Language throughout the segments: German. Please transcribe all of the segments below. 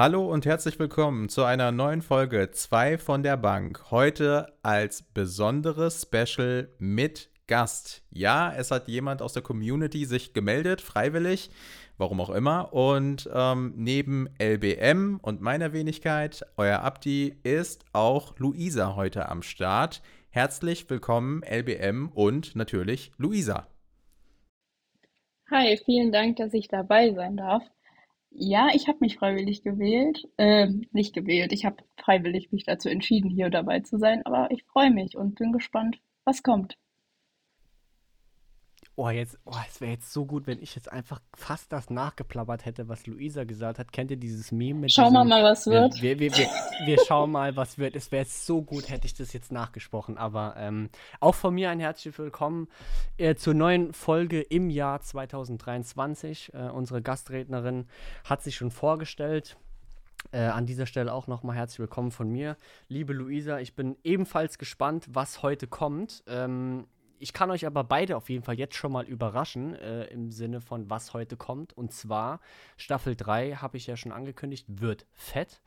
Hallo und herzlich willkommen zu einer neuen Folge 2 von der Bank. Heute als besonderes Special mit Gast. Ja, es hat jemand aus der Community sich gemeldet, freiwillig, warum auch immer. Und ähm, neben LBM und meiner Wenigkeit, euer Abdi, ist auch Luisa heute am Start. Herzlich willkommen, LBM und natürlich Luisa. Hi, vielen Dank, dass ich dabei sein darf. Ja, ich habe mich freiwillig gewählt, ähm, nicht gewählt. Ich habe freiwillig mich dazu entschieden, hier dabei zu sein, aber ich freue mich und bin gespannt, was kommt. Oh, jetzt, oh, es wäre jetzt so gut, wenn ich jetzt einfach fast das nachgeplappert hätte, was Luisa gesagt hat. Kennt ihr dieses Meme mit Schauen wir mal, was wird. Wir, wir, wir, wir schauen mal, was wird. Es wäre so gut, hätte ich das jetzt nachgesprochen. Aber ähm, auch von mir ein herzliches Willkommen äh, zur neuen Folge im Jahr 2023. Äh, unsere Gastrednerin hat sich schon vorgestellt. Äh, an dieser Stelle auch nochmal herzlich willkommen von mir. Liebe Luisa, ich bin ebenfalls gespannt, was heute kommt. Ähm, ich kann euch aber beide auf jeden Fall jetzt schon mal überraschen, äh, im Sinne von was heute kommt. Und zwar Staffel 3, habe ich ja schon angekündigt, wird fett.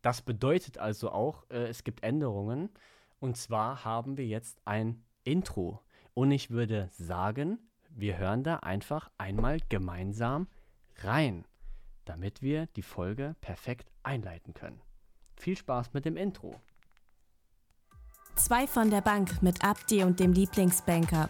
Das bedeutet also auch, äh, es gibt Änderungen. Und zwar haben wir jetzt ein Intro. Und ich würde sagen, wir hören da einfach einmal gemeinsam rein, damit wir die Folge perfekt einleiten können. Viel Spaß mit dem Intro. Zwei von der Bank mit Abdi und dem Lieblingsbanker.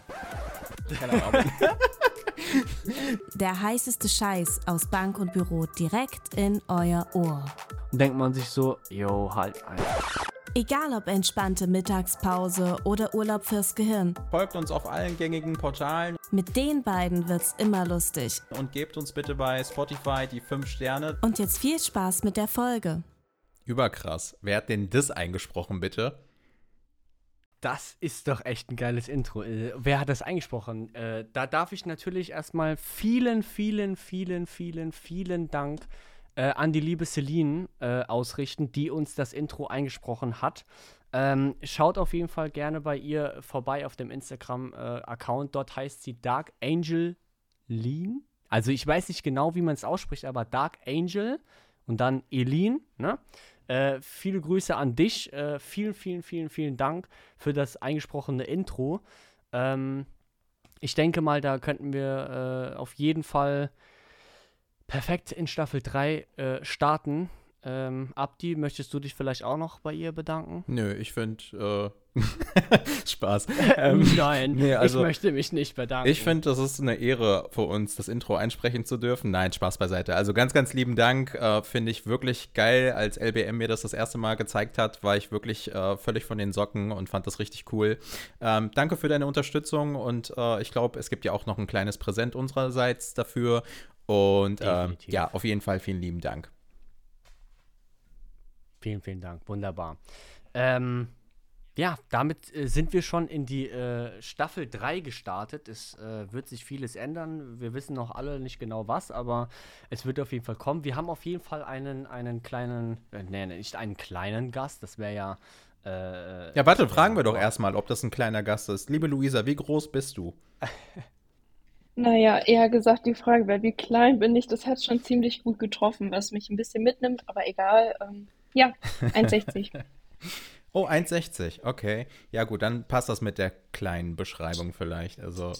Der heißeste Scheiß aus Bank und Büro direkt in euer Ohr. Und denkt man sich so, yo, halt ein. Egal ob entspannte Mittagspause oder Urlaub fürs Gehirn. Folgt uns auf allen gängigen Portalen Mit den beiden wird's immer lustig. und gebt uns bitte bei Spotify die 5 Sterne. Und jetzt viel Spaß mit der Folge. Überkrass. Wer hat denn das eingesprochen, bitte? Das ist doch echt ein geiles Intro. Äh, wer hat das eingesprochen? Äh, da darf ich natürlich erstmal vielen, vielen, vielen, vielen, vielen Dank äh, an die liebe Celine äh, ausrichten, die uns das Intro eingesprochen hat. Ähm, schaut auf jeden Fall gerne bei ihr vorbei auf dem Instagram-Account. Dort heißt sie Dark Angel Lean. Also ich weiß nicht genau, wie man es ausspricht, aber Dark Angel und dann Elin, ne? Äh, viele Grüße an dich. Äh, vielen, vielen, vielen, vielen Dank für das eingesprochene Intro. Ähm, ich denke mal, da könnten wir äh, auf jeden Fall perfekt in Staffel 3 äh, starten. Ähm, Abdi, möchtest du dich vielleicht auch noch bei ihr bedanken? Nö, ich finde äh, Spaß. Ähm, Nein, nee, also- ich möchte mich nicht bedanken. Ich finde, das ist eine Ehre für uns, das Intro einsprechen zu dürfen. Nein, Spaß beiseite. Also ganz, ganz lieben Dank. Äh, finde ich wirklich geil. Als LBM mir das das erste Mal gezeigt hat, war ich wirklich äh, völlig von den Socken und fand das richtig cool. Ähm, danke für deine Unterstützung und äh, ich glaube, es gibt ja auch noch ein kleines Präsent unsererseits dafür. Und ähm, ja, auf jeden Fall vielen lieben Dank. Vielen, vielen Dank. Wunderbar. Ähm, ja, damit äh, sind wir schon in die äh, Staffel 3 gestartet. Es äh, wird sich vieles ändern. Wir wissen noch alle nicht genau was, aber es wird auf jeden Fall kommen. Wir haben auf jeden Fall einen, einen kleinen, äh, nee, nicht einen kleinen Gast, das wäre ja. Äh, Ja, warte, fragen wir doch erstmal, ob das ein kleiner Gast ist. Liebe Luisa, wie groß bist du? Naja, eher gesagt die Frage, weil wie klein bin ich, das hat schon ziemlich gut getroffen, was mich ein bisschen mitnimmt, aber egal. Ähm, ja, 1,60. Oh, 1,60, okay. Ja, gut, dann passt das mit der kleinen Beschreibung vielleicht. Also,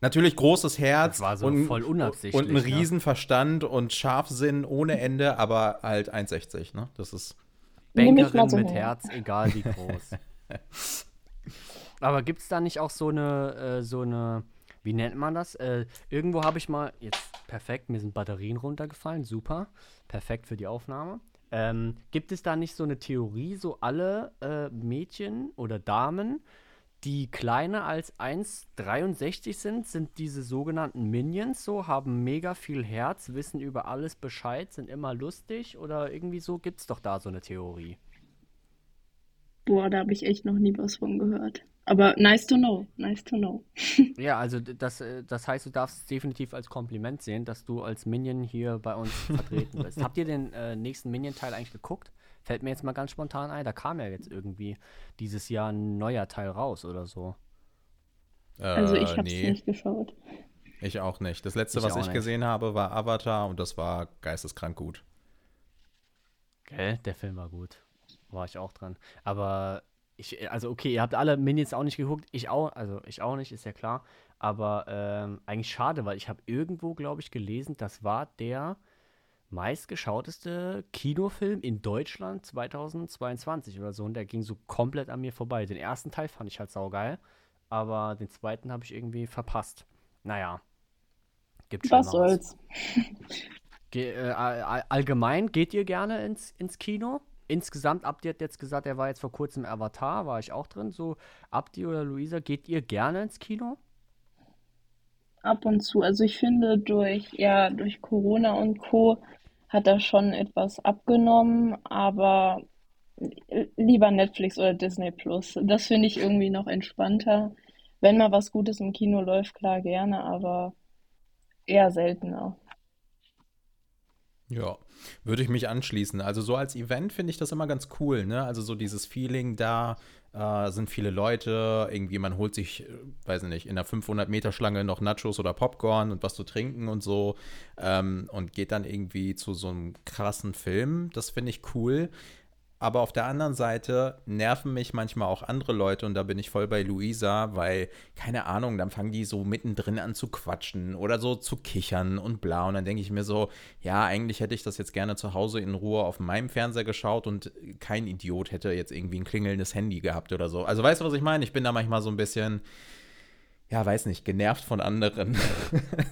natürlich großes Herz Das war so und, voll unabsichtlich, und einen ne? Riesenverstand und Scharfsinn ohne Ende, aber halt 1,60, ne? Das ist. Bankerin so mit hin. Herz, egal wie groß. Aber gibt es da nicht auch so eine, äh, so eine, wie nennt man das? Äh, irgendwo habe ich mal, jetzt perfekt, mir sind Batterien runtergefallen, super, perfekt für die Aufnahme. Ähm, gibt es da nicht so eine Theorie, so alle äh, Mädchen oder Damen, die kleiner als 1,63 sind, sind diese sogenannten Minions so, haben mega viel Herz, wissen über alles Bescheid, sind immer lustig oder irgendwie so? Gibt es doch da so eine Theorie? Boah, da habe ich echt noch nie was von gehört. Aber nice to know, nice to know. Ja, also das, äh, das heißt, du darfst es definitiv als Kompliment sehen, dass du als Minion hier bei uns vertreten bist. Habt ihr den äh, nächsten Minion-Teil eigentlich geguckt? Fällt mir jetzt mal ganz spontan ein, da kam ja jetzt irgendwie dieses Jahr ein neuer Teil raus oder so. Äh, Also ich habe es nee, nicht geschaut. ich auch nicht. Das letzte, Ich was ich nicht. gesehen habe, war Avatar und das war geisteskrank gut. Hä? Der Film war gut. War ich auch dran. Aber ich, also okay, ihr habt alle Minions auch nicht geguckt. Ich auch, also ich auch nicht, ist ja klar. Aber ähm, eigentlich schade, weil ich habe irgendwo, glaube ich, gelesen, das war der meistgeschauteste Kinofilm in Deutschland 2022 oder so. Und der ging so komplett an mir vorbei. Den ersten Teil fand ich halt saugeil, aber den zweiten habe ich irgendwie verpasst. Naja. Gibt Was soll's. Ge äh, allgemein geht ihr gerne ins, ins Kino? Insgesamt, Abdi hat jetzt gesagt, er war jetzt vor kurzem Avatar, war ich auch drin. So, Abdi oder Luisa, geht ihr gerne ins Kino? Ab und zu. Also ich finde, durch, ja, durch Corona und Co. hat er schon etwas abgenommen, aber lieber Netflix oder Disney Plus. Das finde ich irgendwie noch entspannter. Wenn mal was Gutes im Kino läuft, klar gerne, aber eher seltener. Ja, würde ich mich anschließen. Also so als Event finde ich das immer ganz cool, ne? Also so dieses Feeling da, äh, sind viele Leute, irgendwie man holt sich, äh, weiß nicht, in der 500-Meter-Schlange noch Nachos oder Popcorn und was zu trinken und so ähm, und geht dann irgendwie zu so einem krassen Film. Das finde ich cool. Aber auf der anderen Seite nerven mich manchmal auch andere Leute und da bin ich voll bei Luisa, weil, keine Ahnung, dann fangen die so mittendrin an zu quatschen oder so zu kichern und bla. Und dann denke ich mir so, ja, eigentlich hätte ich das jetzt gerne zu Hause in Ruhe auf meinem Fernseher geschaut und kein Idiot hätte jetzt irgendwie ein klingelndes Handy gehabt oder so. Also weißt du, was ich meine? Ich bin da manchmal so ein bisschen ja, weiß nicht, genervt von anderen.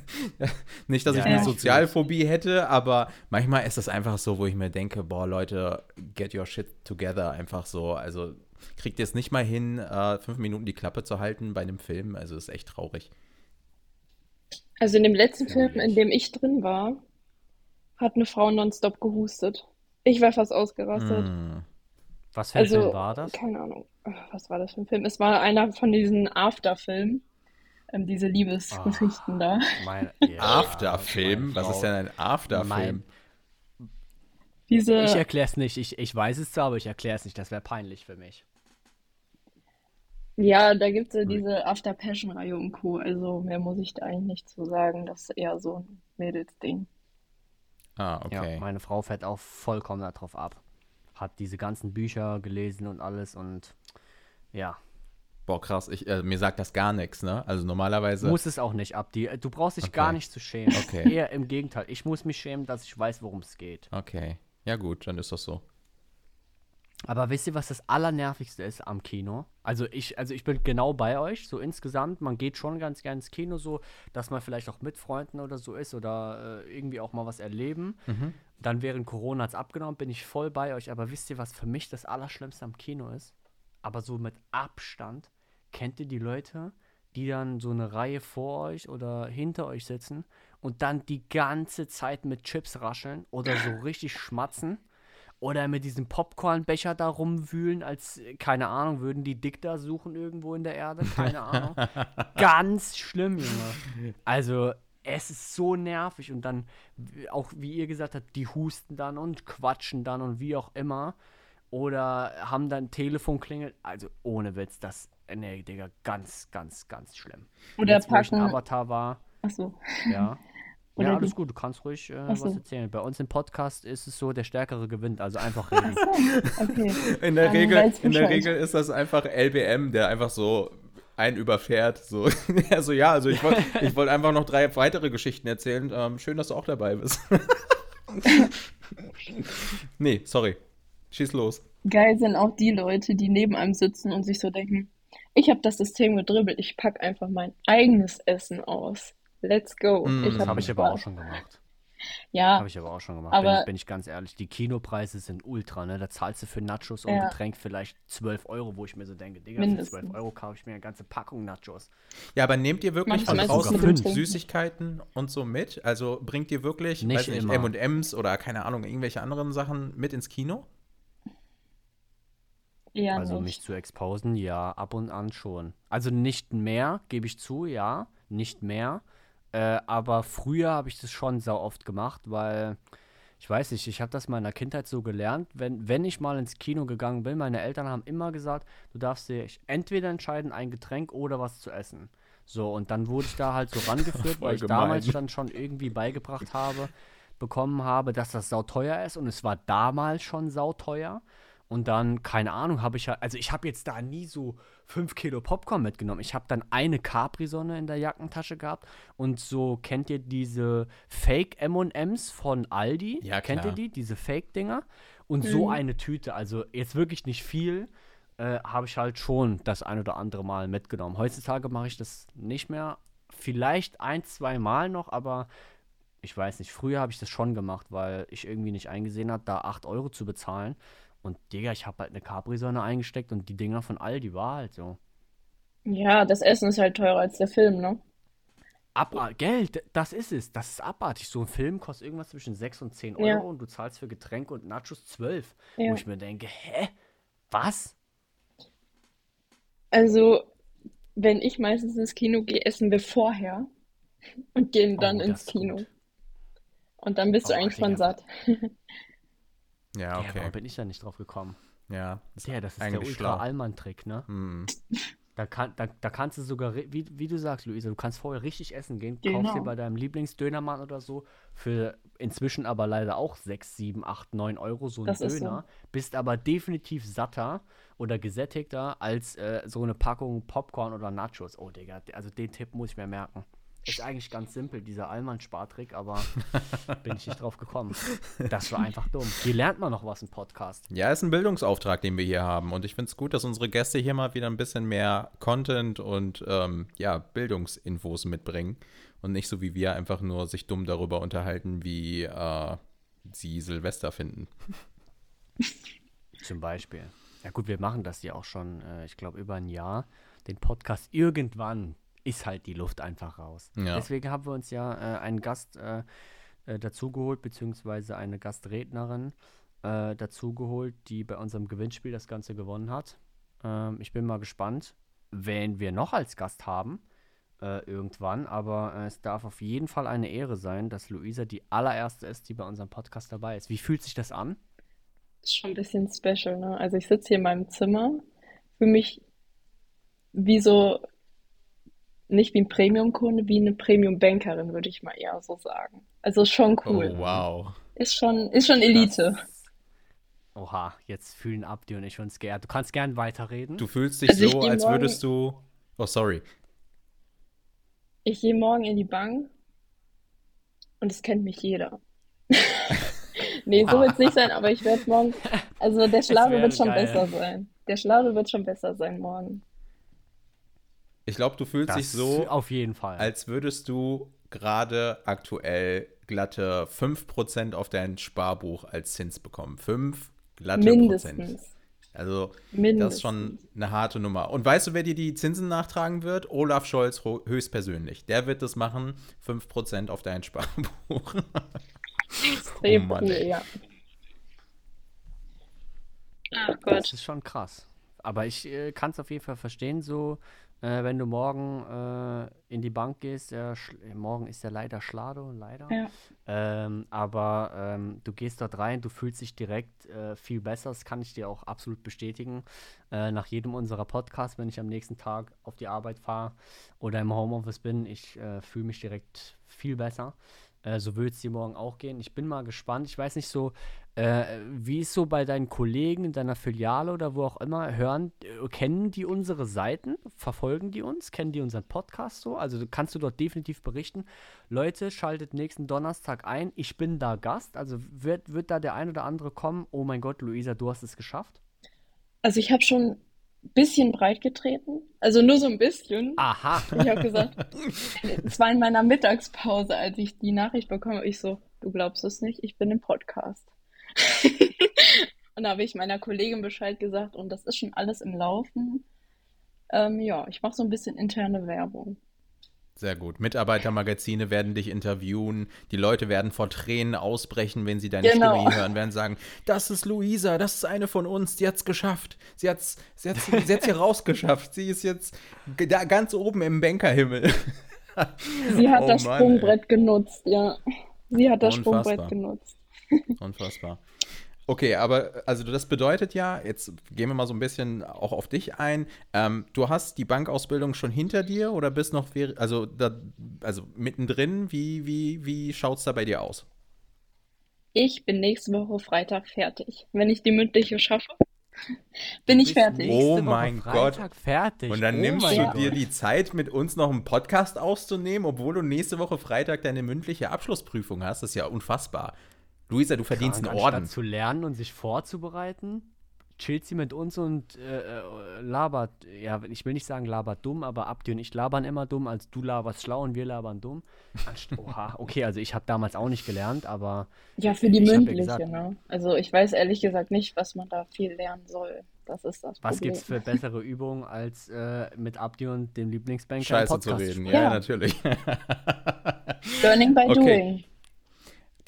nicht, dass ja, ich eine Sozialphobie hätte, aber manchmal ist es einfach so, wo ich mir denke, boah, Leute, get your shit together. Einfach so. Also kriegt ihr es nicht mal hin, äh, fünf Minuten die Klappe zu halten bei einem Film. Also ist echt traurig. Also in dem letzten Film, in dem ich drin war, hat eine Frau nonstop gehustet. Ich war fast ausgerastet. Mm. Was für ein also, Film war das? Keine Ahnung. Was war das für ein Film? Es war einer von diesen After-Filmen ähm, diese Liebesgeschichten oh, da. Mein, yeah, Afterfilm? Was ist denn ein Afterfilm? Diese... Ich erkläre es nicht. Ich, ich weiß es zwar, aber ich erkläre es nicht. Das wäre peinlich für mich. Ja, da gibt es ja diese After Passion-Reihe und Co. Also mehr muss ich da eigentlich nicht zu sagen. Das ist eher so ein Mädelsding. Ah, okay. Ja, meine Frau fährt auch vollkommen darauf ab. Hat diese ganzen Bücher gelesen und alles und ja, Boah, krass, ich, äh, mir sagt das gar nichts, ne? Also normalerweise. Muss es auch nicht, Abdi. Du brauchst dich okay. gar nicht zu schämen. Okay. Eher im Gegenteil. Ich muss mich schämen, dass ich weiß, worum es geht. Okay. Ja, gut, dann ist das so. Aber wisst ihr, was das Allernervigste ist am Kino? Also ich, also ich bin genau bei euch, so insgesamt. Man geht schon ganz gerne ins Kino, so, dass man vielleicht auch mit Freunden oder so ist oder äh, irgendwie auch mal was erleben. Mhm. Dann während Corona hat es abgenommen, bin ich voll bei euch. Aber wisst ihr, was für mich das Allerschlimmste am Kino ist? Aber so mit Abstand Kennt ihr die Leute, die dann so eine Reihe vor euch oder hinter euch sitzen und dann die ganze Zeit mit Chips rascheln oder so richtig schmatzen? Oder mit diesem Popcornbecher da rumwühlen, als, keine Ahnung, würden die Dick da suchen irgendwo in der Erde? Keine Ahnung. Ganz schlimm, Junge. Also, es ist so nervig und dann, auch wie ihr gesagt habt, die husten dann und quatschen dann und wie auch immer. Oder haben dann Telefon klingelt. Also, ohne Witz, das Nee, Digga, ganz, ganz, ganz schlimm. Oder Jetzt, packen. Wo ich Avatar war. Ach so. Ja. ja, alles gut, du kannst ruhig äh, so. was erzählen. Bei uns im Podcast ist es so, der Stärkere gewinnt, also einfach reden. okay. In der, Regel, in der Regel ist das einfach LBM, der einfach so einen überfährt. So. also ja, also ich wollte ich wollt einfach noch drei weitere Geschichten erzählen. Ähm, schön, dass du auch dabei bist. nee, sorry. Schieß los. Geil sind auch die Leute, die neben einem sitzen und sich so denken, ich habe das System gedribbelt. Ich packe einfach mein eigenes Essen aus. Let's go. Mm, ich das habe ich aber auch schon gemacht. Ja. Habe ich aber auch schon gemacht. Aber bin, bin, ich ganz ehrlich, die Kinopreise sind ultra, ne? Da zahlst du für Nachos und ja. Getränk vielleicht 12 Euro, wo ich mir so denke, Digga, Mindestens. für 12 Euro kaufe ich mir eine ganze Packung Nachos. Ja, aber nehmt ihr wirklich von draußen Süßigkeiten und so mit? Also bringt ihr wirklich, nicht M&M's oder keine Ahnung, irgendwelche anderen Sachen mit ins Kino? Eher also nicht. mich zu exposen, ja, ab und an schon. Also nicht mehr, gebe ich zu, ja, nicht mehr. Äh, aber früher habe ich das schon sau oft gemacht, weil ich weiß nicht, ich habe das mal in der Kindheit so gelernt, wenn, wenn ich mal ins Kino gegangen bin, meine Eltern haben immer gesagt, du darfst dir entweder entscheiden, ein Getränk oder was zu essen. So, und dann wurde ich da halt so rangeführt, weil ich gemein. damals dann schon irgendwie beigebracht habe, bekommen habe, dass das sauteuer ist und es war damals schon sauteuer. Und dann, keine Ahnung, habe ich ja, also ich habe jetzt da nie so 5 Kilo Popcorn mitgenommen. Ich habe dann eine Capri-Sonne in der Jackentasche gehabt und so, kennt ihr diese Fake M&Ms von Aldi? Ja, Kennt ihr klar. die, diese Fake-Dinger? Und so eine Tüte, also jetzt wirklich nicht viel, äh, habe ich halt schon das ein oder andere Mal mitgenommen. Heutzutage mache ich das nicht mehr. Vielleicht ein, zwei Mal noch, aber ich weiß nicht. Früher habe ich das schon gemacht, weil ich irgendwie nicht eingesehen habe, da 8 Euro zu bezahlen. Und Digga, ich habe halt eine Capri-Sonne eingesteckt und die Dinger von Aldi war halt so. Ja, das Essen ist halt teurer als der Film, ne? Aba Geld, das ist es. Das ist abartig. So ein Film kostet irgendwas zwischen 6 und 10 Euro Ja. und du zahlst für Getränke und Nachos 12. Ja. Wo ich mir denke, hä? Was? Also, wenn ich meistens ins Kino gehe, essen wir vorher und gehen dann Oh, ins Kino. gut. Und dann bist du Oh, eigentlich Digga, schon satt. Ja, Ja, okay. warum bin ich da nicht drauf gekommen? Ja. Ja, das ist der. Ultra-Allmann-Trick, ne? Hm. Da, kann, da, da kannst du sogar, wie, wie du sagst, Luisa, du kannst vorher richtig essen gehen, kaufst dir Genau. bei deinem Lieblingsdönermann oder so für inzwischen aber leider auch 6, 7, 8, 9 Euro so ein Das ist so. Döner, bist aber definitiv satter oder gesättigter als äh, so eine Packung Popcorn oder Nachos. Oh, Digga, also den Tipp muss ich mir merken. Ist eigentlich ganz simpel, dieser Allmann-Spartrick, aber bin ich nicht drauf gekommen. Das war einfach dumm. Hier lernt man noch was im Podcast. Ja, ist ein Bildungsauftrag, den wir hier haben. Und ich finde es gut, dass unsere Gäste hier mal wieder ein bisschen mehr Content und ähm, ja, Bildungsinfos mitbringen. Und nicht so wie wir einfach nur sich dumm darüber unterhalten, wie äh, sie Silvester finden. Zum Beispiel. Ja gut, wir machen das ja auch schon, äh, ich glaube, über ein Jahr. Den Podcast irgendwann ist halt die Luft einfach raus. Ja. Deswegen haben wir uns ja äh, einen Gast äh, äh, dazugeholt, beziehungsweise eine Gastrednerin äh, dazugeholt, die bei unserem Gewinnspiel das Ganze gewonnen hat. Ähm, ich bin mal gespannt, wen wir noch als Gast haben. Äh, irgendwann, aber äh, es darf auf jeden Fall eine Ehre sein, dass Luisa die allererste ist, die bei unserem Podcast dabei ist. Wie fühlt sich das an? Ist schon ein bisschen special, ne? Also ich sitze hier in meinem Zimmer, fühle mich wie so, nicht wie ein Premium-Kunde, wie eine Premium-Bankerin, würde ich mal eher so sagen. Also ist schon cool. Oh, wow. Ist schon, ist schon Elite. Das- Oha, jetzt fühlen Abdi und ich uns geehrt. Du kannst gern weiterreden. Du fühlst dich Also so, als morgen- würdest du. Oh, sorry. Ich gehe morgen in die Bank und es kennt mich jeder. Nee, so wird es nicht sein, aber ich werde morgen, also der Schlage wäre wird schon geil. besser sein. Der Schlage wird schon besser sein morgen. Ich glaube, du fühlst das dich so, auf jeden Fall. als würdest du gerade aktuell glatte 5% auf dein Sparbuch als Zins bekommen. 5 glatte Prozent. Mindestens. Also, das Mindestens. ist schon eine harte Nummer. Und weißt du, wer dir die Zinsen nachtragen wird? Olaf Scholz ho- höchstpersönlich. Der wird das machen, 5% auf dein Sparbuch. Extrem Oh Mann, ja. Ach Das Gott. ist schon krass. Aber ich äh, kann es auf jeden Fall verstehen, so, äh, wenn du morgen äh, in die Bank gehst, Sch- äh, morgen ist ja leider Schlado, leider. Ja. Ähm, aber ähm, du gehst dort rein, du fühlst dich direkt äh, viel besser. Das kann ich dir auch absolut bestätigen. Äh, nach jedem unserer Podcasts, wenn ich am nächsten Tag auf die Arbeit fahre oder im Homeoffice bin, ich äh, fühle mich direkt viel besser. Äh, so wird es dir morgen auch gehen. Ich bin mal gespannt. Ich weiß nicht so, äh, wie ist so bei deinen Kollegen in deiner Filiale oder wo auch immer, hören, äh, kennen die unsere Seiten? Verfolgen die uns? Kennen die unseren Podcast so? Also kannst du dort definitiv berichten. Leute, schaltet nächsten Donnerstag ein. Ich bin da Gast. Also wird, wird da der ein oder andere kommen? Oh mein Gott, Luisa, du hast es geschafft. Also ich habe schon bisschen breit getreten. Also nur so ein bisschen. Aha. Ich habe gesagt, es war in meiner Mittagspause, als ich die Nachricht bekomme, ich so, du glaubst es nicht, ich bin im Podcast. Und da habe ich meiner Kollegin Bescheid gesagt und das ist schon alles im Laufen. Ähm, ja, ich mache so ein bisschen interne Werbung. Sehr gut. Mitarbeitermagazine werden dich interviewen. Die Leute werden vor Tränen ausbrechen, wenn sie deine Genau. Stimme hören, werden sagen, das ist Luisa, das ist eine von uns, die hat's geschafft. Sie hat's, sie hat's, sie hat's hier rausgeschafft. Sie ist jetzt da ganz oben im Bankerhimmel. Sie hat Oh das Mann, ey. Sprungbrett genutzt, ja. Sie hat das Unfassbar. Sprungbrett genutzt. Unfassbar. Okay, aber also das bedeutet ja, jetzt gehen wir mal so ein bisschen auch auf dich ein. Ähm, du hast die Bankausbildung schon hinter dir oder bist noch, also, da, also mittendrin? Wie, wie, wie schaut es da bei dir aus? Ich bin nächste Woche Freitag fertig. Wenn ich die mündliche schaffe, bin ich fertig. Oh Woche mein Freitag fertig. Und dann oh nimmst du Ja. dir Gott. die Zeit, mit uns noch einen Podcast aufzunehmen, obwohl du nächste Woche Freitag deine mündliche Abschlussprüfung hast. Das ist ja unfassbar. Luisa, du verdienst Krank, einen Orden. Anstatt zu lernen und sich vorzubereiten, chillt sie mit uns und äh, äh, labert, ja, ich will nicht sagen labert dumm, aber Abdi und ich labern immer dumm, als du laberst schlau und wir labern dumm. Anst Oha, okay, also ich habe damals auch nicht gelernt, aber Ja, für die mündliche, gesagt- ne? Also ich weiß ehrlich gesagt nicht, was man da viel lernen soll. Das ist das was Problem. gibt's für bessere Übungen, als äh, mit Abdi und dem Lieblingsbanker Scheiße zu reden. Ja, Ja. natürlich. Learning by Okay. doing.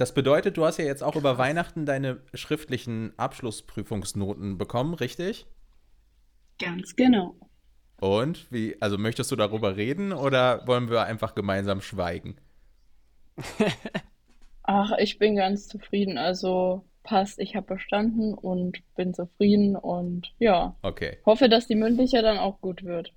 Das bedeutet, du hast ja jetzt auch über Weihnachten deine schriftlichen Abschlussprüfungsnoten bekommen, richtig? Ganz genau. Und wie, also möchtest du darüber reden oder wollen wir einfach gemeinsam schweigen? Ach, ich bin ganz zufrieden. Also passt, ich habe bestanden und bin zufrieden und ja, Okay. hoffe, dass die mündliche dann auch gut wird.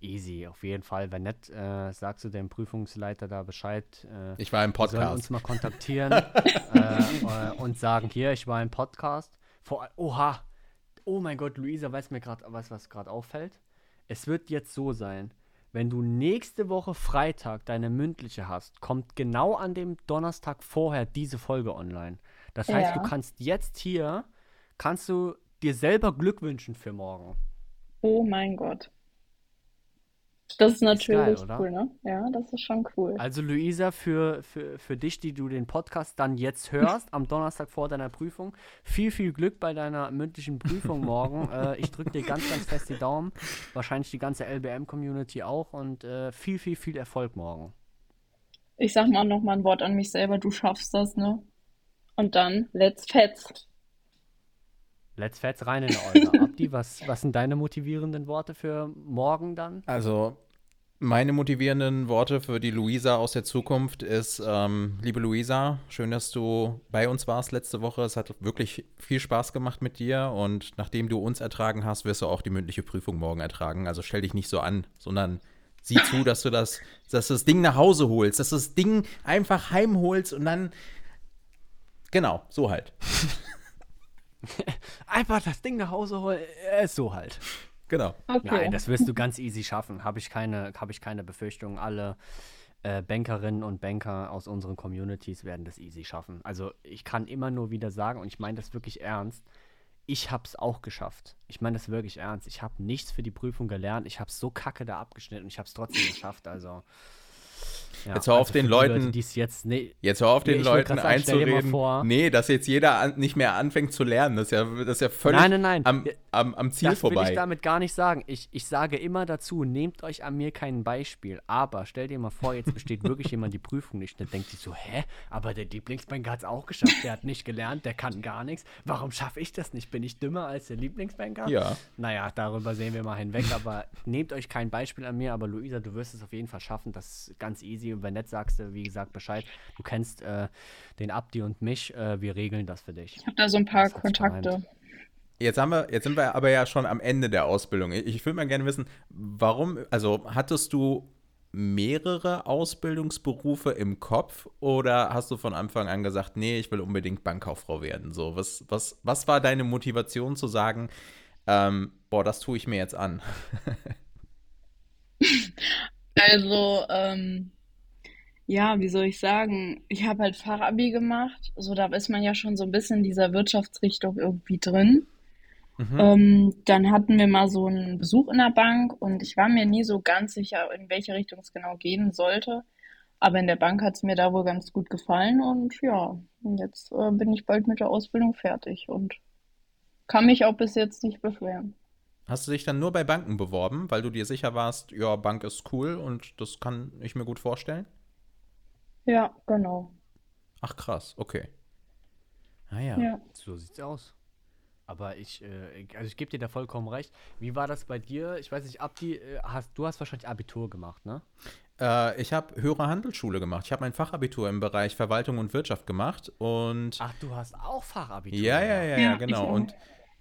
Easy, auf jeden Fall. Wenn nicht, äh, sagst du dem Prüfungsleiter da Bescheid. Äh, Ich war im Die sollen uns Podcast. mal kontaktieren äh, äh, und sagen, hier, ich war im Podcast. Vor, oha, oh mein Gott, Luisa, weiß mir gerade, was, was gerade auffällt. Es wird jetzt so sein, wenn du nächste Woche Freitag deine mündliche hast, kommt genau an dem Donnerstag vorher diese Folge online. Das heißt, Ja. du kannst jetzt hier, kannst du dir selber Glück wünschen für morgen. Oh mein Gott. Das ist natürlich geil, oder? cool, ne? Ja, das ist schon cool. Also Luisa, für, für, für dich, die du den Podcast dann jetzt hörst, am Donnerstag vor deiner Prüfung, viel, viel Glück bei deiner mündlichen Prüfung morgen. äh, ich drücke dir ganz, ganz fest die Daumen. Wahrscheinlich die ganze LBM-Community auch und äh, viel, viel, viel Erfolg morgen. Ich sag mal noch mal ein Wort an mich selber, du schaffst das, ne? Und dann, let's fetz. Let's fetz rein in Euler. Abdi, was, was sind deine motivierenden Worte für morgen dann? Also, meine motivierenden Worte für die Luisa aus der Zukunft ist, ähm, liebe Luisa, schön, dass du bei uns warst letzte Woche. Es hat wirklich viel Spaß gemacht mit dir und nachdem du uns ertragen hast, wirst du auch die mündliche Prüfung morgen ertragen. Also stell dich nicht so an, sondern sieh zu, dass du das, dass du das Ding nach Hause holst, dass du das Ding einfach heimholst und dann, genau, so halt. Einfach das Ding nach Hause holen, äh, so halt. Genau. Okay. Nein, das wirst du ganz easy schaffen. Habe ich keine, habe ich keine Befürchtung. Alle äh, Bankerinnen und Banker aus unseren Communities werden das easy schaffen. Also ich kann immer nur wieder sagen, und ich meine das wirklich ernst, ich habe es auch geschafft. Ich meine das wirklich ernst. Ich habe nichts für die Prüfung gelernt. Ich habe so kacke da abgeschnitten und ich habe es trotzdem geschafft. Also ja, Jetzt hör auf also den Leuten- Leute, die jetzt nee, Jetzt hör auf, Nee, den Leuten einzureden. vor- Nee, dass jetzt jeder an, nicht mehr anfängt zu lernen. Das ist ja, das ist ja völlig Nein, nein, nein. Am, am, am Ziel das will vorbei. ich damit gar nicht sagen. Ich, ich sage immer dazu, nehmt euch an mir kein Beispiel. Aber stell dir mal vor, jetzt besteht wirklich jemand die Prüfung nicht. Dann denkt sich so, hä? Aber der Lieblingsbanker hat es auch geschafft. Der hat nicht gelernt, der kann gar nichts. Warum schaffe ich das nicht? Bin ich dümmer als der Lieblingsbanker? Ja. Naja, darüber sehen wir mal hinweg. Aber nehmt euch kein Beispiel an mir. Aber Luisa, du wirst es auf jeden Fall schaffen. Das ist ganz easy. Und wenn nicht, sagst du, wie gesagt, Bescheid. Du kennst äh, den Abdi und mich. Äh, wir regeln das für dich. Ich habe da so ein paar Kontakte. Jetzt, haben wir, jetzt sind wir aber ja schon am Ende der Ausbildung. Ich, ich würde mal gerne wissen, warum, also hattest du mehrere Ausbildungsberufe im Kopf oder hast du von Anfang an gesagt, nee, ich will unbedingt Bankkauffrau werden? So, was, was, was war deine Motivation zu sagen, ähm, boah, das tue ich mir jetzt an? Also, ähm, ja, wie soll ich sagen? Ich habe halt Fachabi gemacht. So, da ist man ja schon so ein bisschen in dieser Wirtschaftsrichtung irgendwie drin. Mhm. Ähm, dann hatten wir mal so einen Besuch in der Bank und ich war mir nie so ganz sicher, in welche Richtung es genau gehen sollte. Aber in der Bank hat es mir da wohl ganz gut gefallen und ja, jetzt äh, bin ich bald mit der Ausbildung fertig und kann mich auch bis jetzt nicht beschweren. Hast du dich dann nur bei Banken beworben, weil du dir sicher warst, ja, Bank ist cool und das kann ich mir gut vorstellen? Ja, genau. Ach krass, okay. Ah ja. So sieht's aus. Aber ich, äh, also ich gebe dir da vollkommen recht. Wie war das bei dir? Ich weiß nicht, Abdi, äh, hast, du hast wahrscheinlich Abitur gemacht, ne? Äh, ich habe höhere Handelsschule gemacht. Ich habe mein Fachabitur im Bereich Verwaltung und Wirtschaft gemacht und Ach, du hast auch Fachabitur ja, ja, gemacht. ja, ja, Ja, genau. ich auch. Und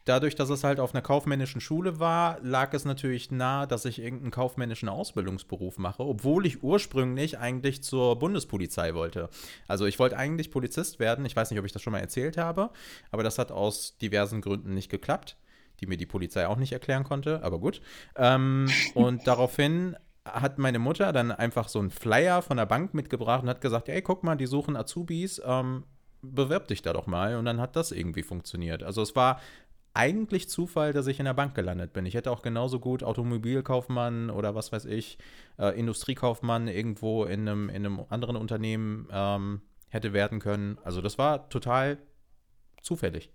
dadurch, dass es halt auf einer kaufmännischen Schule war, lag es natürlich nahe, dass ich irgendeinen kaufmännischen Ausbildungsberuf mache, obwohl ich ursprünglich eigentlich zur Bundespolizei wollte. Also ich wollte eigentlich Polizist werden. Ich weiß nicht, ob ich das schon mal erzählt habe, aber das hat aus diversen Gründen nicht geklappt, die mir die Polizei auch nicht erklären konnte, aber gut. Ähm, und daraufhin hat meine Mutter dann einfach so einen Flyer von der Bank mitgebracht und hat gesagt, ey, guck mal, die suchen Azubis, ähm, bewirb dich da doch mal. Und dann hat das irgendwie funktioniert. Also es war eigentlich Zufall, dass ich in der Bank gelandet bin. Ich hätte auch genauso gut Automobilkaufmann oder was weiß ich, äh, Industriekaufmann irgendwo in einem, in einem anderen Unternehmen ähm, hätte werden können. Also das war total zufällig.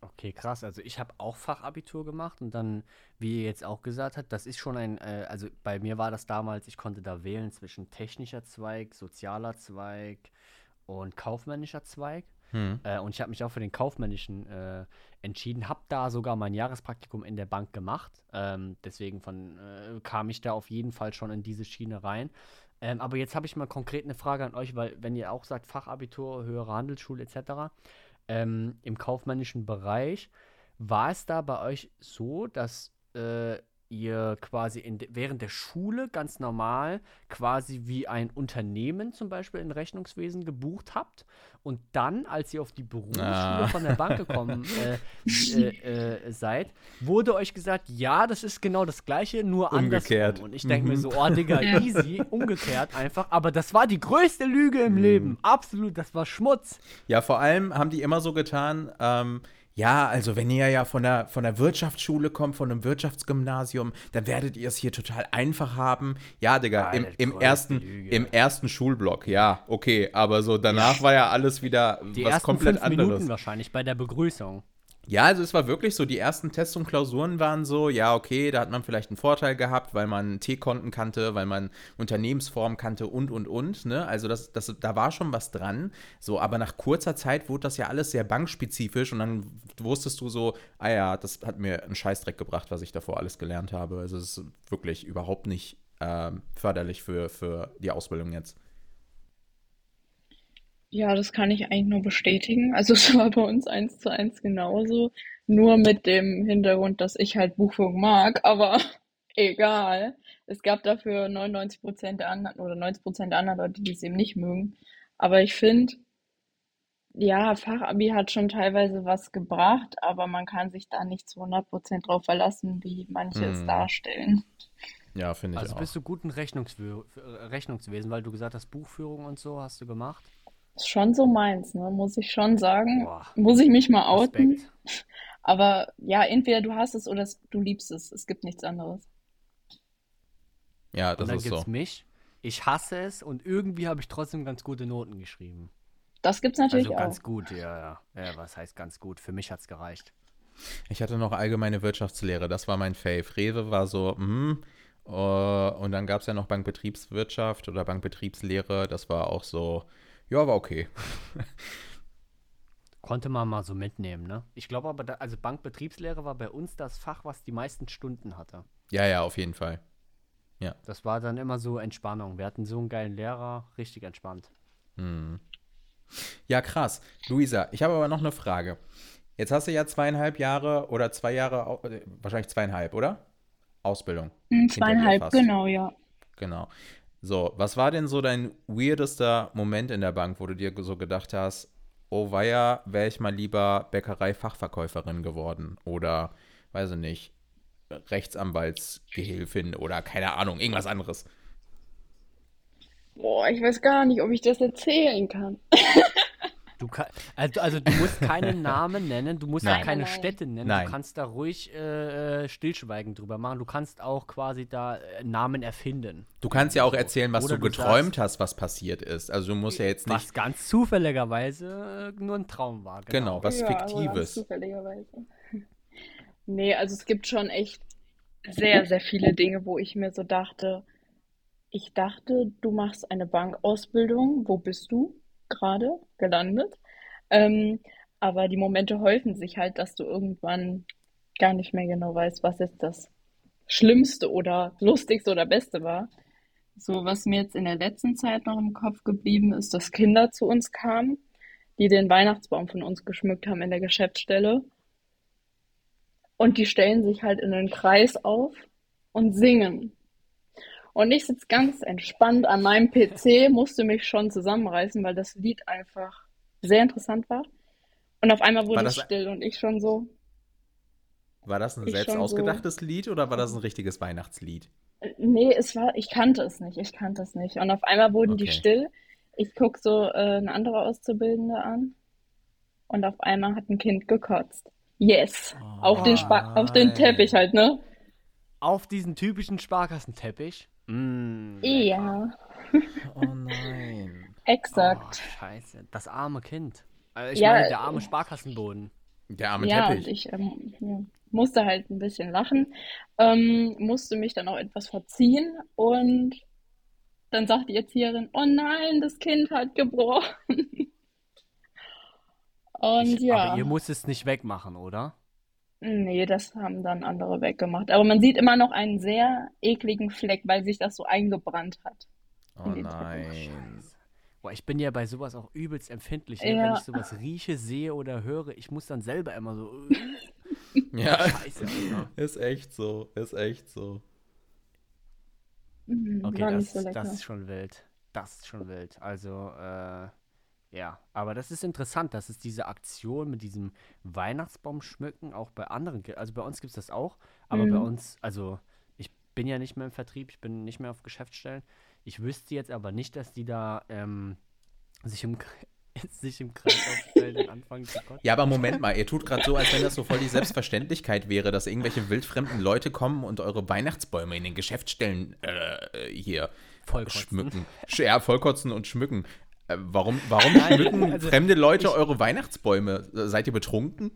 Okay, krass. Also ich habe auch Fachabitur gemacht und dann, wie ihr jetzt auch gesagt habt, das ist schon ein, äh, also bei mir war das damals, ich konnte da wählen zwischen technischer Zweig, sozialer Zweig und kaufmännischer Zweig. Hm. Äh, und ich habe mich auch für den kaufmännischen äh, entschieden, habe da sogar mein Jahrespraktikum in der Bank gemacht. Ähm, deswegen von, äh, kam ich da auf jeden Fall schon in diese Schiene rein. Ähm, aber jetzt habe ich mal konkret eine Frage an euch, weil wenn ihr auch sagt Fachabitur, höhere Handelsschule etc., ähm, im kaufmännischen Bereich, war es da bei euch so, dass äh, ihr quasi in, während der Schule ganz normal quasi wie ein Unternehmen zum Beispiel in Rechnungswesen gebucht habt und dann, als ihr auf die Berufsschule ah. von der Bank gekommen äh, äh, äh, seid, wurde euch gesagt, ja, das ist genau das Gleiche, nur umgekehrt. andersrum. Und ich denke mhm. mir so, oh Digga, easy, umgekehrt einfach. Aber das war die größte Lüge im mhm. Leben. Absolut, das war Schmutz. Ja, vor allem haben die immer so getan, ähm, ja, also wenn ihr ja von der, von der Wirtschaftsschule kommt, von einem Wirtschaftsgymnasium, dann werdet ihr es hier total einfach haben. Ja, Digga, im, im, ersten, im ersten Schulblock, ja, okay. Aber so danach war ja alles wieder Die was ersten komplett fünf anderes. Minuten wahrscheinlich bei der Begrüßung. Ja, also es war wirklich so, die ersten Tests und Klausuren waren so, ja, okay, da hat man vielleicht einen Vorteil gehabt, weil man T-Konten kannte, weil man Unternehmensform kannte und, und, und, ne? Also das, das, da war schon was dran. So, aber nach kurzer Zeit wurde das ja alles sehr bankspezifisch und dann wusstest du so, ah ja, das hat mir einen Scheißdreck gebracht, was ich davor alles gelernt habe. Also es ist wirklich überhaupt nicht äh, förderlich für, für die Ausbildung jetzt. Ja, das kann ich eigentlich nur bestätigen. Also es war bei uns eins zu eins genauso, nur mit dem Hintergrund, dass ich halt Buchführung mag, aber egal. Es gab dafür 99 Prozent der anderen oder 90 Prozent der anderen Leute, die es eben nicht mögen. Aber ich finde, ja, Fachabi hat schon teilweise was gebracht, aber man kann sich da nicht zu 100 Prozent drauf verlassen, wie manche es Hm. darstellen. Ja, finde ich Also auch. bist du gut in Rechnungswö äh, Rechnungswesen, weil du gesagt hast, Buchführung und so hast du gemacht. Ist schon so meins, ne? Muss ich schon sagen. Boah, Muss ich mich mal outen. Respekt. Aber ja, entweder du hast es oder du liebst es. Es gibt nichts anderes. Ja, Und das dann ist gibt's so. mich. Ich hasse es und irgendwie habe ich trotzdem ganz gute Noten geschrieben. Das gibt's natürlich Also ganz auch. gut, ja, ja. Ja, was heißt ganz gut? Für mich hat's gereicht. Ich hatte noch allgemeine Wirtschaftslehre, das war mein Fave. Rewe war so, hm, äh, und dann gab es ja noch Bankbetriebswirtschaft oder Bankbetriebslehre, das war auch so, ja, war okay. Konnte man mal so mitnehmen, ne? Ich glaube aber, da, also Bankbetriebslehre war bei uns das Fach, was die meisten Stunden hatte. Ja, ja, auf jeden Fall. Das war dann immer so Entspannung. Wir hatten so einen geilen Lehrer, richtig entspannt. Hm. Ja, krass. Luisa, ich habe aber noch eine Frage. Jetzt hast du ja zweieinhalb Jahre oder zwei Jahre, äh, wahrscheinlich zweieinhalb, oder? Ausbildung. Hm, zweieinhalb, genau, ja. Genau. So, was war denn so dein weirdester Moment in der Bank, wo du dir so gedacht hast, oh weia, wäre ich mal lieber Bäckerei-Fachverkäuferin geworden oder, weiß ich nicht, Rechtsanwaltsgehilfin oder keine Ahnung, irgendwas anderes. Boah, ich weiß gar nicht, ob ich das erzählen kann. Du kann, also, also du musst keinen Namen nennen, du musst Nein. auch keine Nein, nein. Städte nennen. Nein. Du kannst da ruhig äh, äh, stillschweigend drüber machen. Du kannst auch quasi da äh, Namen erfinden. Du kannst ja auch erzählen, was Oder du du geträumt hast, was passiert ist. Also du musst ja jetzt nicht, Was ganz zufälligerweise äh, nur ein Traum war. genau, was Ja, Fiktives. zufälligerweise. Nee, also es gibt schon echt sehr, sehr viele Dinge, wo ich mir so dachte, ich dachte, du machst eine Bankausbildung. Wo bist du gerade gelandet? Ähm, aber die Momente häufen sich halt, dass du irgendwann gar nicht mehr genau weißt, was jetzt das Schlimmste oder Lustigste oder Beste war. So, was mir jetzt in der letzten Zeit noch im Kopf geblieben ist, dass Kinder zu uns kamen, die den Weihnachtsbaum von uns geschmückt haben in der Geschäftsstelle. Und die stellen sich halt in einen Kreis auf und singen. Und ich sitze ganz entspannt an meinem PC, musste mich schon zusammenreißen, weil das Lied einfach sehr interessant war. Und auf einmal wurde es still und ich schon so. War das ein selbst ausgedachtes so, Lied oder war das ein richtiges Weihnachtslied? Nee, es war, ich kannte es nicht, ich kannte es nicht. Und auf einmal wurden okay. die still. Ich gucke so äh, eine andere Auszubildende an und auf einmal hat ein Kind gekotzt. Yes. Oh, auf, den auf den Teppich halt, ne? Auf diesen typischen Sparkassenteppich? Mm, ja. oh nein. Exakt. Oh, scheiße. Das arme Kind. Also ich ja, meine, der arme Sparkassenboden. Der arme ja, Teppich. Und ich ähm, ja, musste halt ein bisschen lachen, ähm, musste mich dann auch etwas verziehen und dann sagt die Erzieherin, oh nein, das Kind hat gebrochen. und ich, ja. Aber ihr müsst es nicht wegmachen, oder? Nee, das haben dann andere weggemacht. Aber man sieht immer noch einen sehr ekligen Fleck, weil sich das so eingebrannt hat. Oh nein. Boah, ich bin ja bei sowas auch übelst empfindlich. Ne? Ja. Wenn ich sowas rieche, sehe oder höre, ich muss dann selber immer so. ja. Scheiße. Alter. Ist echt so. Ist echt so. Mhm, okay, das, so das ist schon wild. Das ist schon wild. Also, äh, ja, aber das ist interessant, dass es diese Aktion mit diesem Weihnachtsbaum schmücken auch bei anderen gibt. Also bei uns gibt es das auch, aber mhm. bei uns, also ich bin ja nicht mehr im Vertrieb, ich bin nicht mehr auf Geschäftsstellen. Ich wüsste jetzt aber nicht, dass die da ähm, sich im sich im Kreis aufstellen und anfangen zu kotzen. Ja, aber Moment mal, ihr tut gerade so, als wenn das so voll die Selbstverständlichkeit wäre, dass irgendwelche wildfremden Leute kommen und eure Weihnachtsbäume in den Geschäftsstellen äh, hier vollkotzen. schmücken. Ja, vollkotzen und schmücken. Äh, warum warum schmücken also, fremde Leute ich, eure Weihnachtsbäume? Seid ihr betrunken?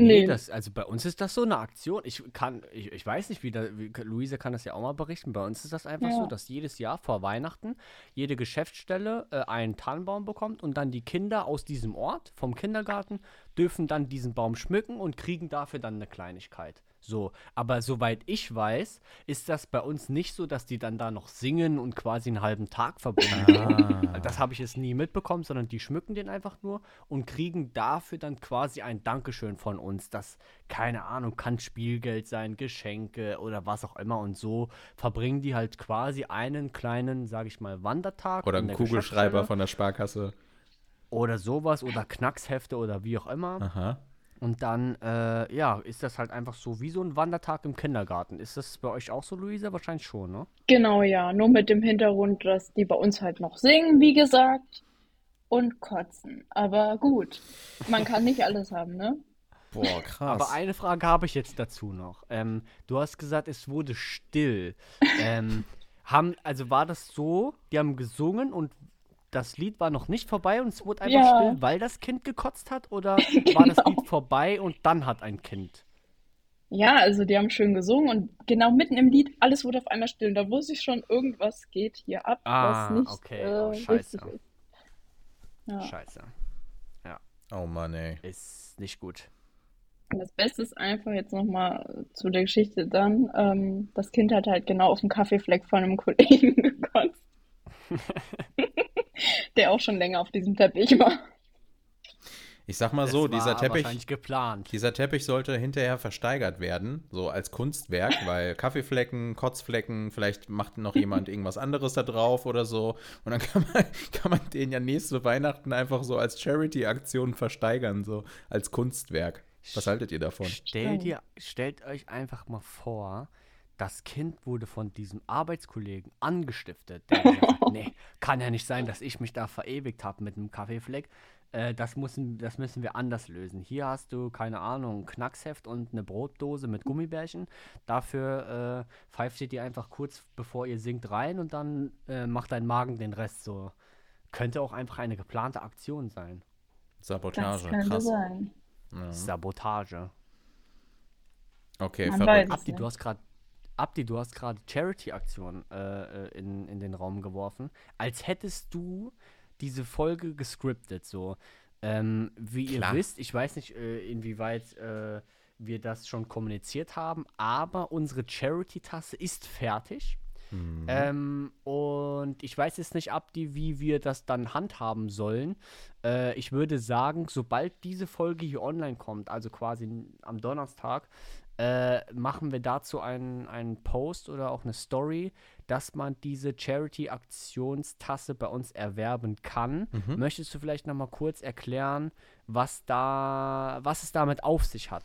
Nee, das, also bei uns ist das so eine Aktion. Ich kann, ich, ich weiß nicht, wie, da, wie Luise kann das ja auch mal berichten. Bei uns ist das einfach ja. so, dass jedes Jahr vor Weihnachten jede Geschäftsstelle äh, einen Tannenbaum bekommt und dann die Kinder aus diesem Ort, vom Kindergarten, dürfen dann diesen Baum schmücken und kriegen dafür dann eine Kleinigkeit. So, aber soweit ich weiß, ist das bei uns nicht so, dass die dann da noch singen und quasi einen halben Tag verbringen. Ah. Das habe ich jetzt nie mitbekommen, sondern die schmücken den einfach nur und kriegen dafür dann quasi ein Dankeschön von uns. Das, keine Ahnung, kann Spielgeld sein, Geschenke oder was auch immer. Und so verbringen die halt quasi einen kleinen, sage ich mal, Wandertag. Oder einen Kugelschreiber von der Sparkasse. Oder sowas oder Knackshefte oder wie auch immer. Aha. Und dann, äh, ja, ist das halt einfach so wie so ein Wandertag im Kindergarten. Ist das bei euch auch so, Luisa? Wahrscheinlich schon, ne? Genau, ja. Nur mit dem Hintergrund, dass die bei uns halt noch singen, wie gesagt, und kotzen. Aber gut, man kann nicht alles haben, ne? Boah, krass. Aber eine Frage habe ich jetzt dazu noch. Ähm, du hast gesagt, es wurde still. ähm, haben, also war das so, die haben gesungen und das Lied war noch nicht vorbei und es wurde einfach ja. still, weil das Kind gekotzt hat? Oder genau. war das Lied vorbei und dann hat ein Kind? Ja, also die haben schön gesungen und genau mitten im Lied, alles wurde auf einmal still. Und da wusste ich schon, irgendwas geht hier ab, ah, was nicht okay. oh, äh, scheiße. ist. Ja. Scheiße. Ja. Oh Mann, ey. Ist nicht gut. Das Beste ist einfach jetzt nochmal zu der Geschichte dann, ähm, das Kind hat halt genau auf dem Kaffeefleck von einem Kollegen gekotzt. der auch schon länger auf diesem Teppich war. Ich sag mal so, dieser Teppich, geplant. dieser Teppich sollte hinterher versteigert werden, so als Kunstwerk, weil Kaffeeflecken, Kotzflecken, vielleicht macht noch jemand irgendwas anderes da drauf oder so. Und dann kann man, kann man den ja nächste Weihnachten einfach so als Charity-Aktion versteigern, so als Kunstwerk. Was haltet ihr davon? Stellt, ihr, stellt euch einfach mal vor, das Kind wurde von diesem Arbeitskollegen angestiftet. Der gesagt nee, kann ja nicht sein, dass ich mich da verewigt habe mit einem Kaffeefleck. Äh, das, müssen, das müssen wir anders lösen. Hier hast du, keine Ahnung, ein Knacksheft und eine Brotdose mit Gummibärchen. Dafür äh, pfeift ihr die einfach kurz bevor ihr singt rein und dann äh, macht dein Magen den Rest so. Könnte auch einfach eine geplante Aktion sein. Sabotage, das könnte krass. Sein. Ja. Sabotage. Okay, verrückt. Abdi, du hast gerade Abdi, du hast gerade Charity-Aktion äh, äh, in, in den Raum geworfen, als hättest du diese Folge gescriptet, so. Ähm, wie Klar. ihr wisst, ich weiß nicht, äh, inwieweit äh, wir das schon kommuniziert haben, aber unsere Charity-Tasse ist fertig. Mhm. Ähm, und ich weiß jetzt nicht, ab die, wie wir das dann handhaben sollen. Äh, ich würde sagen, sobald diese Folge hier online kommt, also quasi am Donnerstag, äh, machen wir dazu einen, einen Post oder auch eine Story, dass man diese Charity-Aktionstasse bei uns erwerben kann. Mhm. Möchtest du vielleicht noch mal kurz erklären, was da, was es damit auf sich hat?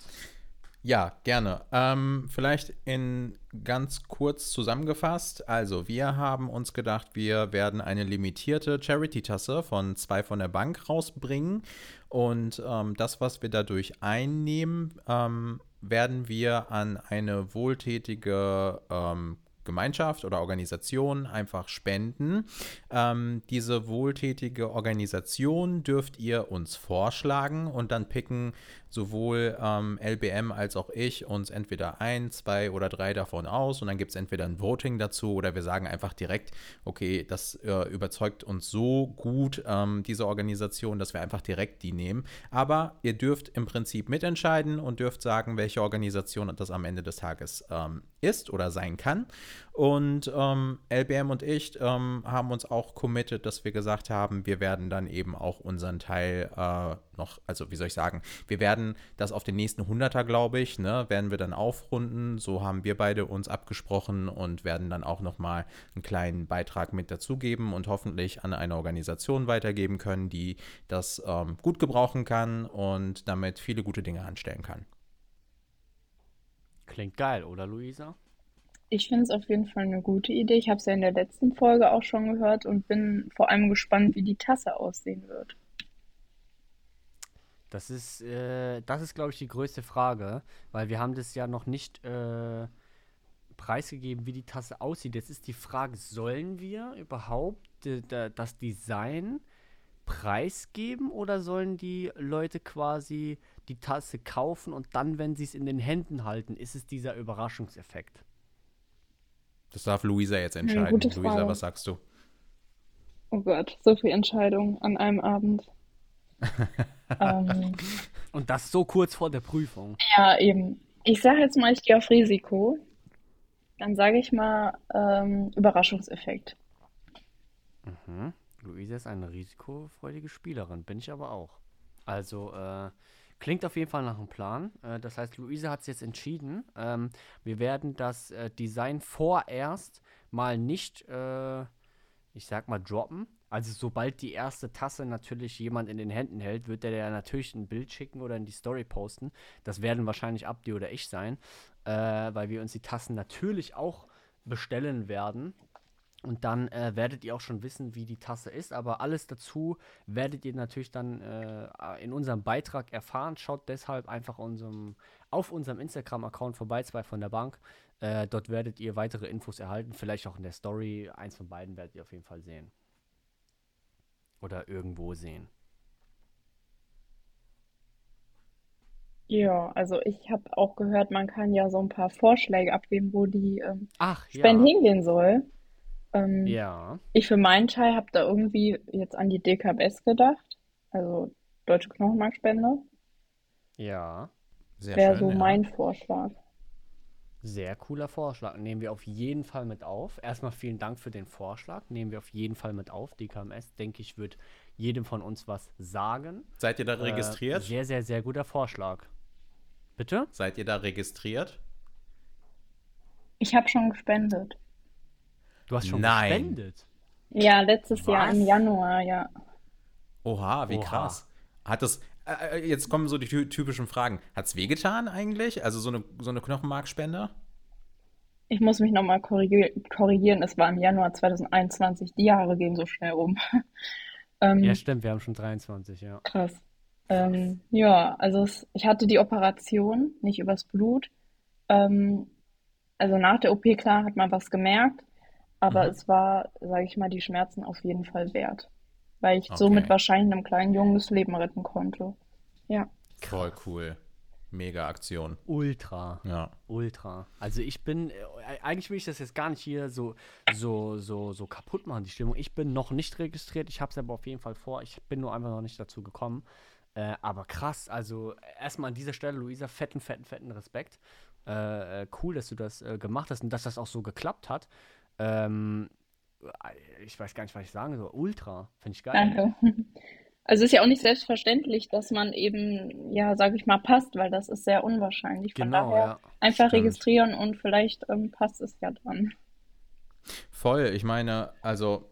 Ja, gerne. Ähm, vielleicht in ganz kurz zusammengefasst. Also, wir haben uns gedacht, wir werden eine limitierte Charity-Tasse von zwei von der Bank rausbringen. Und ähm, das, was wir dadurch einnehmen, ähm, werden wir an eine wohltätige ähm, Gemeinschaft oder Organisation einfach spenden. Ähm, diese wohltätige Organisation dürft ihr uns vorschlagen und dann picken sowohl ähm, LBM als auch ich uns entweder ein, zwei oder drei davon aus und dann gibt es entweder ein Voting dazu oder wir sagen einfach direkt, okay, das äh, überzeugt uns so gut, ähm, diese Organisation, dass wir einfach direkt die nehmen. Aber ihr dürft im Prinzip mitentscheiden und dürft sagen, welche Organisation das am Ende des Tages ähm, ist oder sein kann. Und ähm, LBM und ich ähm, haben uns auch committed, dass wir gesagt haben, wir werden dann eben auch unseren Teil äh, noch, also wie soll ich sagen, wir werden das auf den nächsten 100er, glaube ich, ne, werden wir dann aufrunden. So haben wir beide uns abgesprochen und werden dann auch nochmal einen kleinen Beitrag mit dazugeben und hoffentlich an eine Organisation weitergeben können, die das ähm, gut gebrauchen kann und damit viele gute Dinge anstellen kann. Klingt geil, oder Luisa? Ich finde es auf jeden Fall eine gute Idee. Ich habe es ja in der letzten Folge auch schon gehört und bin vor allem gespannt, wie die Tasse aussehen wird. Das ist, äh, das ist, glaube ich, die größte Frage, weil wir haben das ja noch nicht äh, preisgegeben, wie die Tasse aussieht. Jetzt ist die Frage, sollen wir überhaupt das Design preisgeben oder sollen die Leute quasi die Tasse kaufen und dann, wenn sie es in den Händen halten, ist es dieser Überraschungseffekt? Das darf Luisa jetzt entscheiden. Ja, Luisa, was sagst du? Oh Gott, so viel Entscheidung an einem Abend ähm, Und das so kurz vor der Prüfung. Ja, eben. Ich sage jetzt mal, ich gehe auf Risiko. Dann sage ich mal ähm, Überraschungseffekt. Mhm. Luise ist eine risikofreudige Spielerin, bin ich aber auch. Also, äh, klingt auf jeden Fall nach einem Plan. Äh, das heißt, Luise hat es jetzt entschieden. Ähm, wir werden das äh, Design vorerst mal nicht, äh, ich sag mal, droppen, also sobald die erste Tasse natürlich jemand in den Händen hält, wird der ja natürlich ein Bild schicken oder in die Story posten. Das werden wahrscheinlich Abdi oder ich sein, äh, weil wir uns die Tassen natürlich auch bestellen werden. Und dann äh, werdet ihr auch schon wissen, wie die Tasse ist. Aber alles dazu werdet ihr natürlich dann äh, in unserem Beitrag erfahren. Schaut deshalb einfach unserem, auf unserem Instagram-Account vorbei, zwei von der Bank. Äh, dort werdet ihr weitere Infos erhalten. Vielleicht auch in der Story. Eins von beiden werdet ihr auf jeden Fall sehen oder irgendwo sehen? Ja, also ich habe auch gehört, man kann ja so ein paar Vorschläge abgeben, wo die ähm, Ach, Spende ja. hingehen soll. Ähm, ja. Ich für meinen Teil habe da irgendwie jetzt an die DKBS gedacht, also Deutsche Knochenmarkspende. Ja. Wäre so ja. mein Vorschlag. Sehr cooler Vorschlag. Nehmen wir auf jeden Fall mit auf. Erstmal vielen Dank für den Vorschlag. Nehmen wir auf jeden Fall mit auf. DKMS, denke ich, wird jedem von uns was sagen. Seid ihr da äh, registriert? Sehr, sehr, sehr guter Vorschlag. Bitte? Seid ihr da registriert? Ich habe schon gespendet. Du hast schon Nein. gespendet? Ja, letztes was? Jahr im Januar, ja. Oha, wie Oha. krass. Hat es, äh, äh, jetzt kommen so die typischen Fragen. Hat es wehgetan eigentlich? Also so eine, so eine Knochenmarkspende? Ich muss mich nochmal korrigieren. Es war im Januar 2021. Die Jahre gehen so schnell um. ähm, ja, stimmt. Wir haben schon 23, ja. Krass. Ähm, ja, also es, ich hatte die Operation, nicht übers Blut. Ähm, also nach der OP, klar, hat man was gemerkt. Aber mhm. es war, sage ich mal, die Schmerzen auf jeden Fall wert weil ich okay. somit wahrscheinlich einem kleinen Jungen das Leben retten konnte. Ja. Voll cool. Mega Aktion. Ultra. Ja. Ultra. Also ich bin, äh, eigentlich will ich das jetzt gar nicht hier so, so, so, so kaputt machen, die Stimmung. Ich bin noch nicht registriert, ich habe es aber auf jeden Fall vor. Ich bin nur einfach noch nicht dazu gekommen. Äh, aber krass, also erstmal an dieser Stelle, Luisa, fetten, fetten, fetten Respekt. Äh, äh cool, dass du das äh, gemacht hast und dass das auch so geklappt hat. Ähm, ich weiß gar nicht, was ich sagen soll. Ultra, finde ich geil. Danke. Also ist ja auch nicht selbstverständlich, dass man eben, ja, sage ich mal, passt, weil das ist sehr unwahrscheinlich. Von Genau, daher ja. einfach Stimmt. registrieren und vielleicht ähm, passt es ja dann. Voll, ich meine, also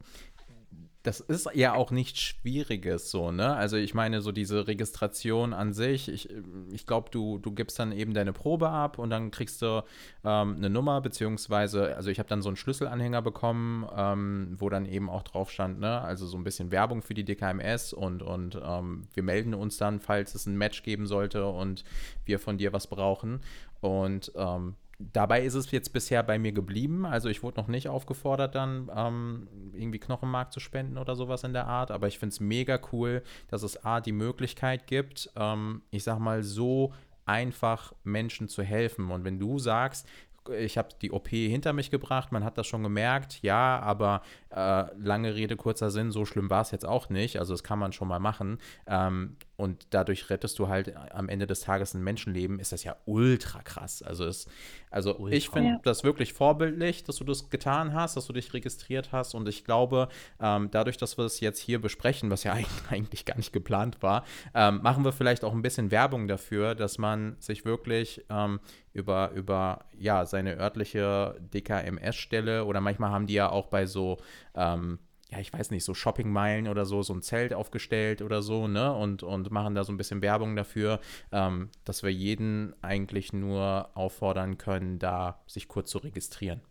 das ist ja auch nichts Schwieriges so, ne? Also ich meine, so diese Registration an sich, ich, ich glaube, du, du gibst dann eben deine Probe ab und dann kriegst du ähm, eine Nummer, beziehungsweise, also ich habe dann so einen Schlüsselanhänger bekommen, ähm, wo dann eben auch drauf stand, ne? Also so ein bisschen Werbung für die DKMS und, und ähm, wir melden uns dann, falls es ein Match geben sollte und wir von dir was brauchen. Und ähm, dabei ist es jetzt bisher bei mir geblieben. Also ich wurde noch nicht aufgefordert, dann ähm, irgendwie Knochenmark zu spenden oder sowas in der Art. Aber ich finde es mega cool, dass es A, die Möglichkeit gibt, ähm, ich sag mal, so einfach Menschen zu helfen. Und wenn du sagst, ich habe die OP hinter mich gebracht, man hat das schon gemerkt, ja, aber äh, lange Rede, kurzer Sinn, so schlimm war es jetzt auch nicht. Also das kann man schon mal machen. Ähm, und dadurch rettest du halt am Ende des Tages ein Menschenleben, ist das ja ultra krass. Also, es, also Ultra. ich finde Ja. das wirklich vorbildlich, dass du das getan hast, dass du dich registriert hast. Und ich glaube, ähm, dadurch, dass wir es jetzt hier besprechen, was ja eigentlich- eigentlich gar nicht geplant war, ähm, machen wir vielleicht auch ein bisschen Werbung dafür, dass man sich wirklich ähm, über, über ja, seine örtliche DKMS-Stelle oder manchmal haben die ja auch bei so ähm, ja, ich weiß nicht, so Shoppingmeilen oder so, so ein Zelt aufgestellt oder so, ne? Und, und machen da so ein bisschen Werbung dafür, ähm, dass wir jeden eigentlich nur auffordern können, da sich kurz zu registrieren.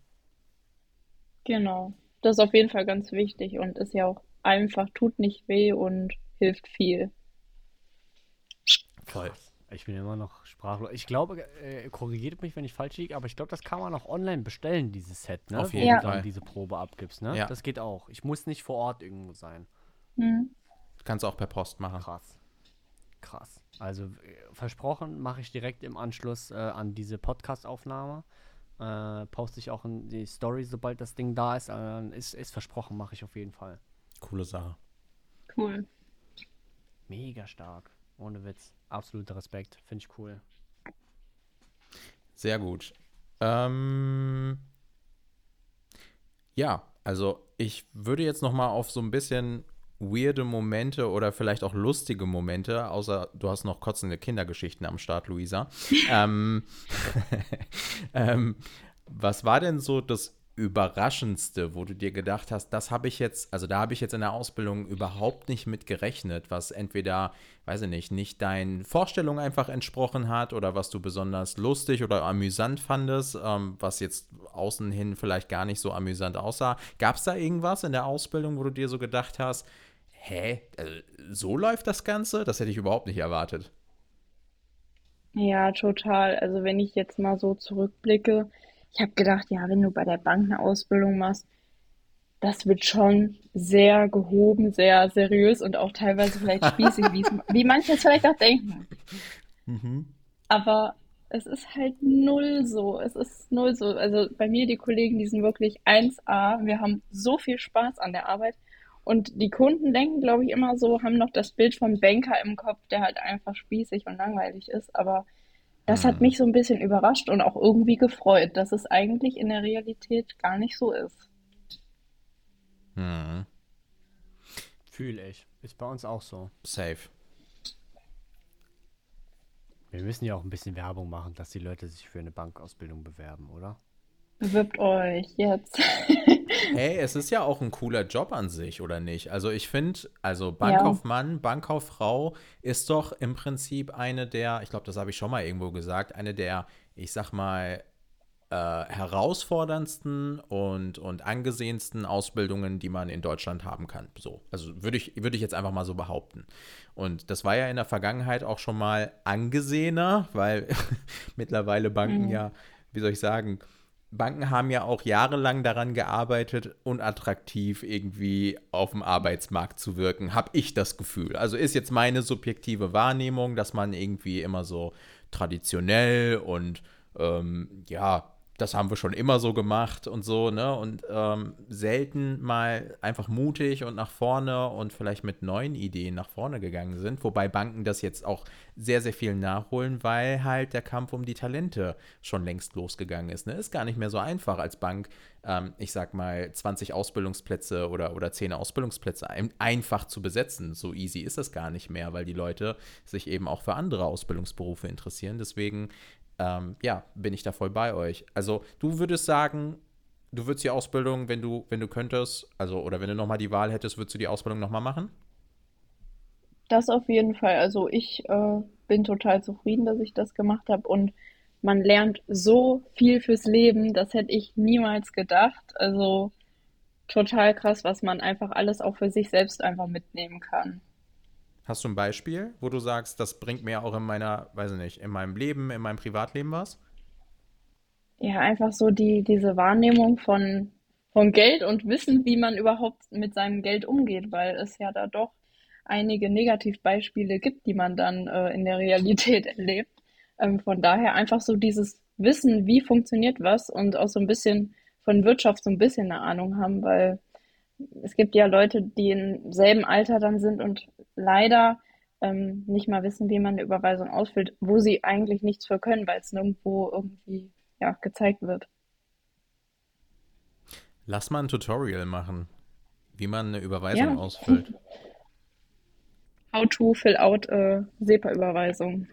Genau. Das ist auf jeden Fall ganz wichtig und ist ja auch einfach, tut nicht weh und hilft viel. Voll. Ich bin immer noch sprachlos. Ich glaube, äh, korrigiert mich, wenn ich falsch liege, aber ich glaube, das kann man auch online bestellen, dieses Set, ne? Auf Wo jeden du Fall. dann diese Probe abgibst, ne? Ja. Das geht auch. Ich muss nicht vor Ort irgendwo sein. Hm. Kannst du auch per Post machen. Krass. Krass. Also äh, versprochen, mache ich direkt im Anschluss äh, an diese Podcast-Aufnahme. Äh, poste ich auch in die Story, sobald das Ding da ist. Äh, ist, ist versprochen, mache ich auf jeden Fall. Coole Sache. Cool. Mega stark. Ohne Witz. Absoluter Respekt. Finde ich cool. Sehr gut. Ähm, ja, also ich würde jetzt noch mal auf so ein bisschen weirde Momente oder vielleicht auch lustige Momente, außer du hast noch kotzende Kindergeschichten am Start, Luisa. ähm, ähm, was war denn so das Überraschendste, wo du dir gedacht hast, das habe ich jetzt, also da habe ich jetzt in der Ausbildung überhaupt nicht mit gerechnet, was entweder, weiß ich nicht, nicht deinen Vorstellungen einfach entsprochen hat oder was du besonders lustig oder amüsant fandest, ähm, was jetzt außen hin vielleicht gar nicht so amüsant aussah. Gab es da irgendwas in der Ausbildung, wo du dir so gedacht hast, hä, also, so läuft das Ganze? Das hätte ich überhaupt nicht erwartet. Ja, total. Also wenn ich jetzt mal so zurückblicke, ich habe gedacht, ja, wenn du bei der Bank eine Ausbildung machst, das wird schon sehr gehoben, sehr seriös und auch teilweise vielleicht spießig, wie manche es vielleicht auch denken. Aber es ist halt null so. Es ist null so. Also bei mir, die Kollegen, die sind wirklich 1A. Wir haben so viel Spaß an der Arbeit. Und die Kunden denken, glaube ich, immer so, haben noch das Bild vom Banker im Kopf, der halt einfach spießig und langweilig ist. Aber das hat Hm. mich so ein bisschen überrascht und auch irgendwie gefreut, dass es eigentlich in der Realität gar nicht so ist. Hm, Fühle ich. Ist bei uns auch so. safe. Wir müssen ja auch ein bisschen Werbung machen, dass die Leute sich für eine Bankausbildung bewerben, oder? Bewirbt euch jetzt. Hey, es ist ja auch ein cooler Job an sich, oder nicht? Also ich finde, also Bankkaufmann, Bankkauffrau ist doch im Prinzip eine der, ich glaube, das habe ich schon mal irgendwo gesagt, eine der, ich sag mal, äh, herausforderndsten und, und angesehensten Ausbildungen, die man in Deutschland haben kann. So, also würde ich, würde ich jetzt einfach mal so behaupten. Und das war ja in der Vergangenheit auch schon mal angesehener, weil mittlerweile Banken Mhm. ja, wie soll ich sagen, Banken haben ja auch jahrelang daran gearbeitet, unattraktiv irgendwie auf dem Arbeitsmarkt zu wirken, habe ich das Gefühl. Also ist jetzt meine subjektive Wahrnehmung, dass man irgendwie immer so traditionell und ähm, ja, das haben wir schon immer so gemacht und so, ne? Und ähm, selten mal einfach mutig und nach vorne und vielleicht mit neuen Ideen nach vorne gegangen sind. Wobei Banken das jetzt auch sehr, sehr viel nachholen, weil halt der Kampf um die Talente schon längst losgegangen ist. Ne? Ist gar nicht mehr so einfach als Bank, ähm, ich sag mal, 20 Ausbildungsplätze oder, oder 10 Ausbildungsplätze ein, einfach zu besetzen. So easy ist das gar nicht mehr, weil die Leute sich eben auch für andere Ausbildungsberufe interessieren. Deswegen ähm, ja, bin ich da voll bei euch. Also du würdest sagen, du würdest die Ausbildung, wenn du, wenn du könntest, also oder wenn du nochmal die Wahl hättest, würdest du die Ausbildung nochmal machen? Das auf jeden Fall. Also ich äh, bin total zufrieden, dass ich das gemacht habe und man lernt so viel fürs Leben, das hätte ich niemals gedacht. Also total krass, was man einfach alles auch für sich selbst einfach mitnehmen kann. Hast du ein Beispiel, wo du sagst, das bringt mir auch in meiner, weiß ich nicht, in meinem Leben, in meinem Privatleben was? Ja, einfach so die, diese Wahrnehmung von, von Geld und Wissen, wie man überhaupt mit seinem Geld umgeht, weil es ja da doch einige Negativbeispiele gibt, die man dann äh, in der Realität erlebt. Ähm, von daher einfach so dieses Wissen, wie funktioniert was und auch so ein bisschen von Wirtschaft so ein bisschen eine Ahnung haben, weil es gibt ja Leute, die im selben Alter dann sind und leider ähm, nicht mal wissen, wie man eine Überweisung ausfüllt, wo sie eigentlich nichts für können, weil es nirgendwo irgendwie ja, gezeigt wird. Lass mal ein Tutorial machen, wie man eine Überweisung ja. ausfüllt. How to fill out äh, SEPA-Überweisung.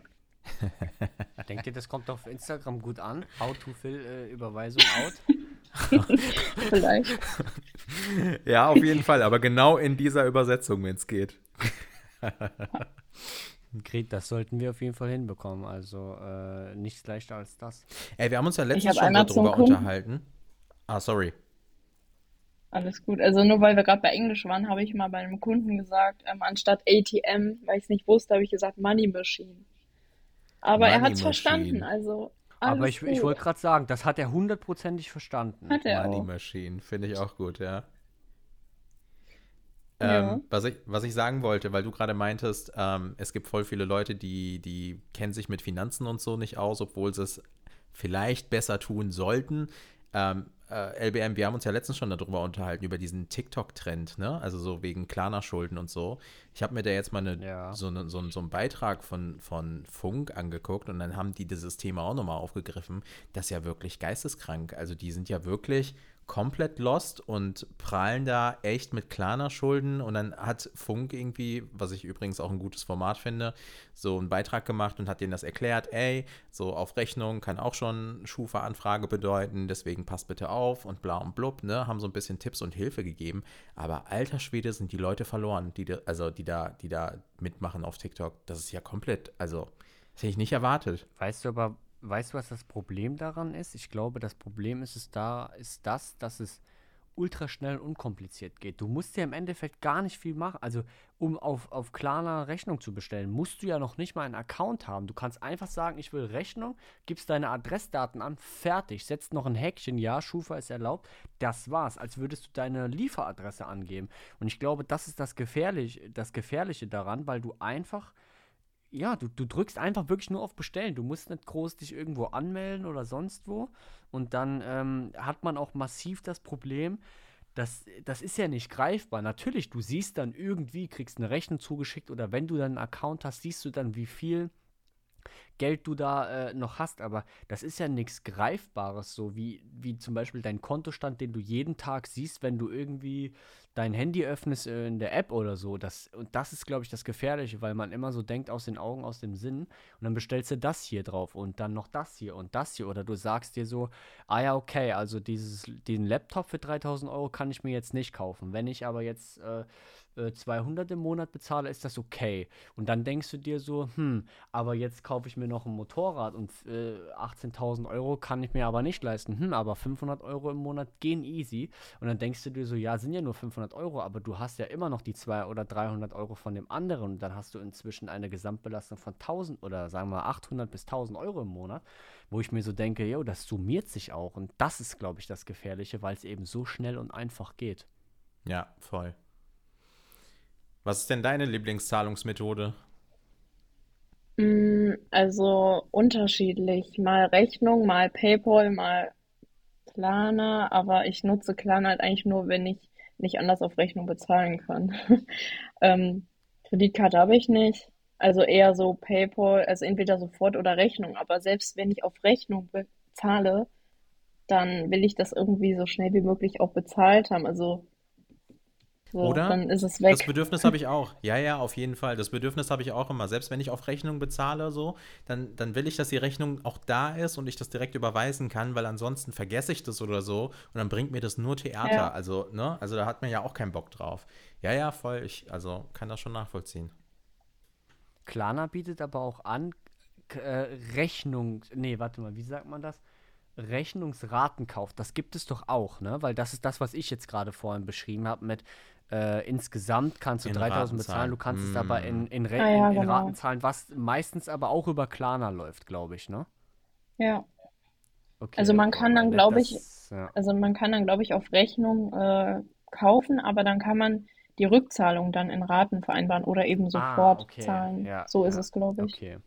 Denkt ihr, das kommt auf Instagram gut an? How to fill äh, Überweisung out? Vielleicht. Ja, auf jeden Fall, aber genau in dieser Übersetzung, wenn es geht. Gret, das sollten wir auf jeden Fall hinbekommen. Also äh, nichts leichter als das. Ey, wir haben uns ja letztens schon darüber unterhalten. Ah, sorry. Alles gut. Also nur weil wir gerade bei Englisch waren, habe ich mal bei einem Kunden gesagt, ähm, anstatt ATM, weil ich es nicht wusste, habe ich gesagt Money Machine. Aber Money er hat es verstanden. Also aber ich, ich wollte gerade sagen, das hat er hundertprozentig verstanden. Hat er Money auch. Machine, finde ich auch gut, ja. Ja. Ähm, was, ich, was ich sagen wollte, weil du gerade meintest, ähm, es gibt voll viele Leute, die, die kennen sich mit Finanzen und so nicht aus, obwohl sie es vielleicht besser tun sollten. Ähm, äh, LBM, wir haben uns ja letztens schon darüber unterhalten, über diesen TikTok-Trend, ne? Also so wegen Klarna-Schulden und so. Ich habe mir da jetzt mal eine, ja. so, eine, so, so einen Beitrag von, von Funk angeguckt und dann haben die dieses Thema auch nochmal aufgegriffen. Das ist ja wirklich geisteskrank. Also die sind ja wirklich komplett lost und prallen da echt mit kleiner Schulden. Und dann hat Funk irgendwie, was ich übrigens auch ein gutes Format finde, so einen Beitrag gemacht und hat denen das erklärt, ey, so auf Rechnung kann auch schon Schufa-Anfrage bedeuten, deswegen passt bitte auf und bla und blub, ne, haben so ein bisschen Tipps und Hilfe gegeben. Aber alter Schwede sind die Leute verloren, die, also die da, die da mitmachen auf TikTok. Das ist ja komplett, also, das hätte ich nicht erwartet. Weißt du aber, weißt du, was das Problem daran ist? Ich glaube, das Problem ist es da, ist das, dass es ultra schnell und unkompliziert geht. Du musst ja im Endeffekt gar nicht viel machen. Also, um auf, auf Klarna Rechnung zu bestellen, musst du ja noch nicht mal einen Account haben. Du kannst einfach sagen, ich will Rechnung, gibst deine Adressdaten an, fertig, setzt noch ein Häkchen, ja, Schufa ist erlaubt. Das war's, als würdest du deine Lieferadresse angeben. Und ich glaube, das ist das, Gefährlich, das Gefährliche daran, weil du einfach ja, du, du drückst einfach wirklich nur auf Bestellen. Du musst nicht groß dich irgendwo anmelden oder sonst wo. Und dann ähm, hat man auch massiv das Problem, das, das ist ja nicht greifbar. Natürlich, du siehst dann irgendwie, kriegst eine Rechnung zugeschickt oder wenn du dann einen Account hast, siehst du dann, wie viel Geld du da äh, noch hast, aber das ist ja nichts Greifbares, so wie, wie zum Beispiel dein Kontostand, den du jeden Tag siehst, wenn du irgendwie dein Handy öffnest äh, in der App oder so. Das, und das ist, glaube ich, das Gefährliche, weil man immer so denkt, aus den Augen, aus dem Sinn. Und dann bestellst du das hier drauf und dann noch das hier und das hier. Oder du sagst dir so, ah ja, okay, also dieses, diesen Laptop für 3000 Euro kann ich mir jetzt nicht kaufen. Wenn ich aber jetzt äh, 200 äh, im Monat bezahle, ist das okay. Und dann denkst du dir so, hm, aber jetzt kaufe ich mir noch ein Motorrad und äh, 18.000 Euro kann ich mir aber nicht leisten. Hm, aber 500 Euro im Monat gehen easy. Und dann denkst du dir so, ja, sind ja nur 500 Euro, aber du hast ja immer noch die 200 oder 300 Euro von dem anderen. Und dann hast du inzwischen eine Gesamtbelastung von 1000 oder sagen wir 800 bis 1000 Euro im Monat, wo ich mir so denke, jo, das summiert sich auch. Und das ist, glaube ich, das Gefährliche, weil es eben so schnell und einfach geht. Ja, voll. Was ist denn deine Lieblingszahlungsmethode? Mm, also unterschiedlich. Mal Rechnung, mal PayPal, mal Klarna, aber ich nutze Klarna halt eigentlich nur, wenn ich nicht anders auf Rechnung bezahlen kann. ähm, Kreditkarte habe ich nicht. Also eher so PayPal, also entweder sofort oder Rechnung. Aber selbst wenn ich auf Rechnung bezahle, dann will ich das irgendwie so schnell wie möglich auch bezahlt haben. Also so, Oder? dann ist es weg. Das Bedürfnis habe ich auch. Ja, ja, auf jeden Fall. Das Bedürfnis habe ich auch immer. Selbst wenn ich auf Rechnung bezahle, so, dann, dann will ich, dass die Rechnung auch da ist und ich das direkt überweisen kann, weil ansonsten vergesse ich das oder so und dann bringt mir das nur Theater. Ja. Also, ne? Also da hat man ja auch keinen Bock drauf. Ja, ja, voll. Ich, also kann das schon nachvollziehen. Klarna bietet aber auch an, äh, Rechnung, nee, warte mal, wie sagt man das? Rechnungsratenkauf, das gibt es doch auch, ne? Weil das ist das, was ich jetzt gerade vorhin beschrieben habe mit äh, insgesamt kannst du In 3000 Raten bezahlen, zahlen. du kannst es Mm. aber in, in, Re Ah ja, in, in genau. Raten zahlen, was meistens aber auch über Klarna läuft, glaube ich, ne? Ja. Okay, Also man kann dann, glaube ich, ja. Also man kann dann, glaube ich, auf Rechnung äh, kaufen, aber dann kann man die Rückzahlung dann in Raten vereinbaren oder eben sofort Ah, okay, zahlen. ja, so ist ja, es, glaube ich. Okay.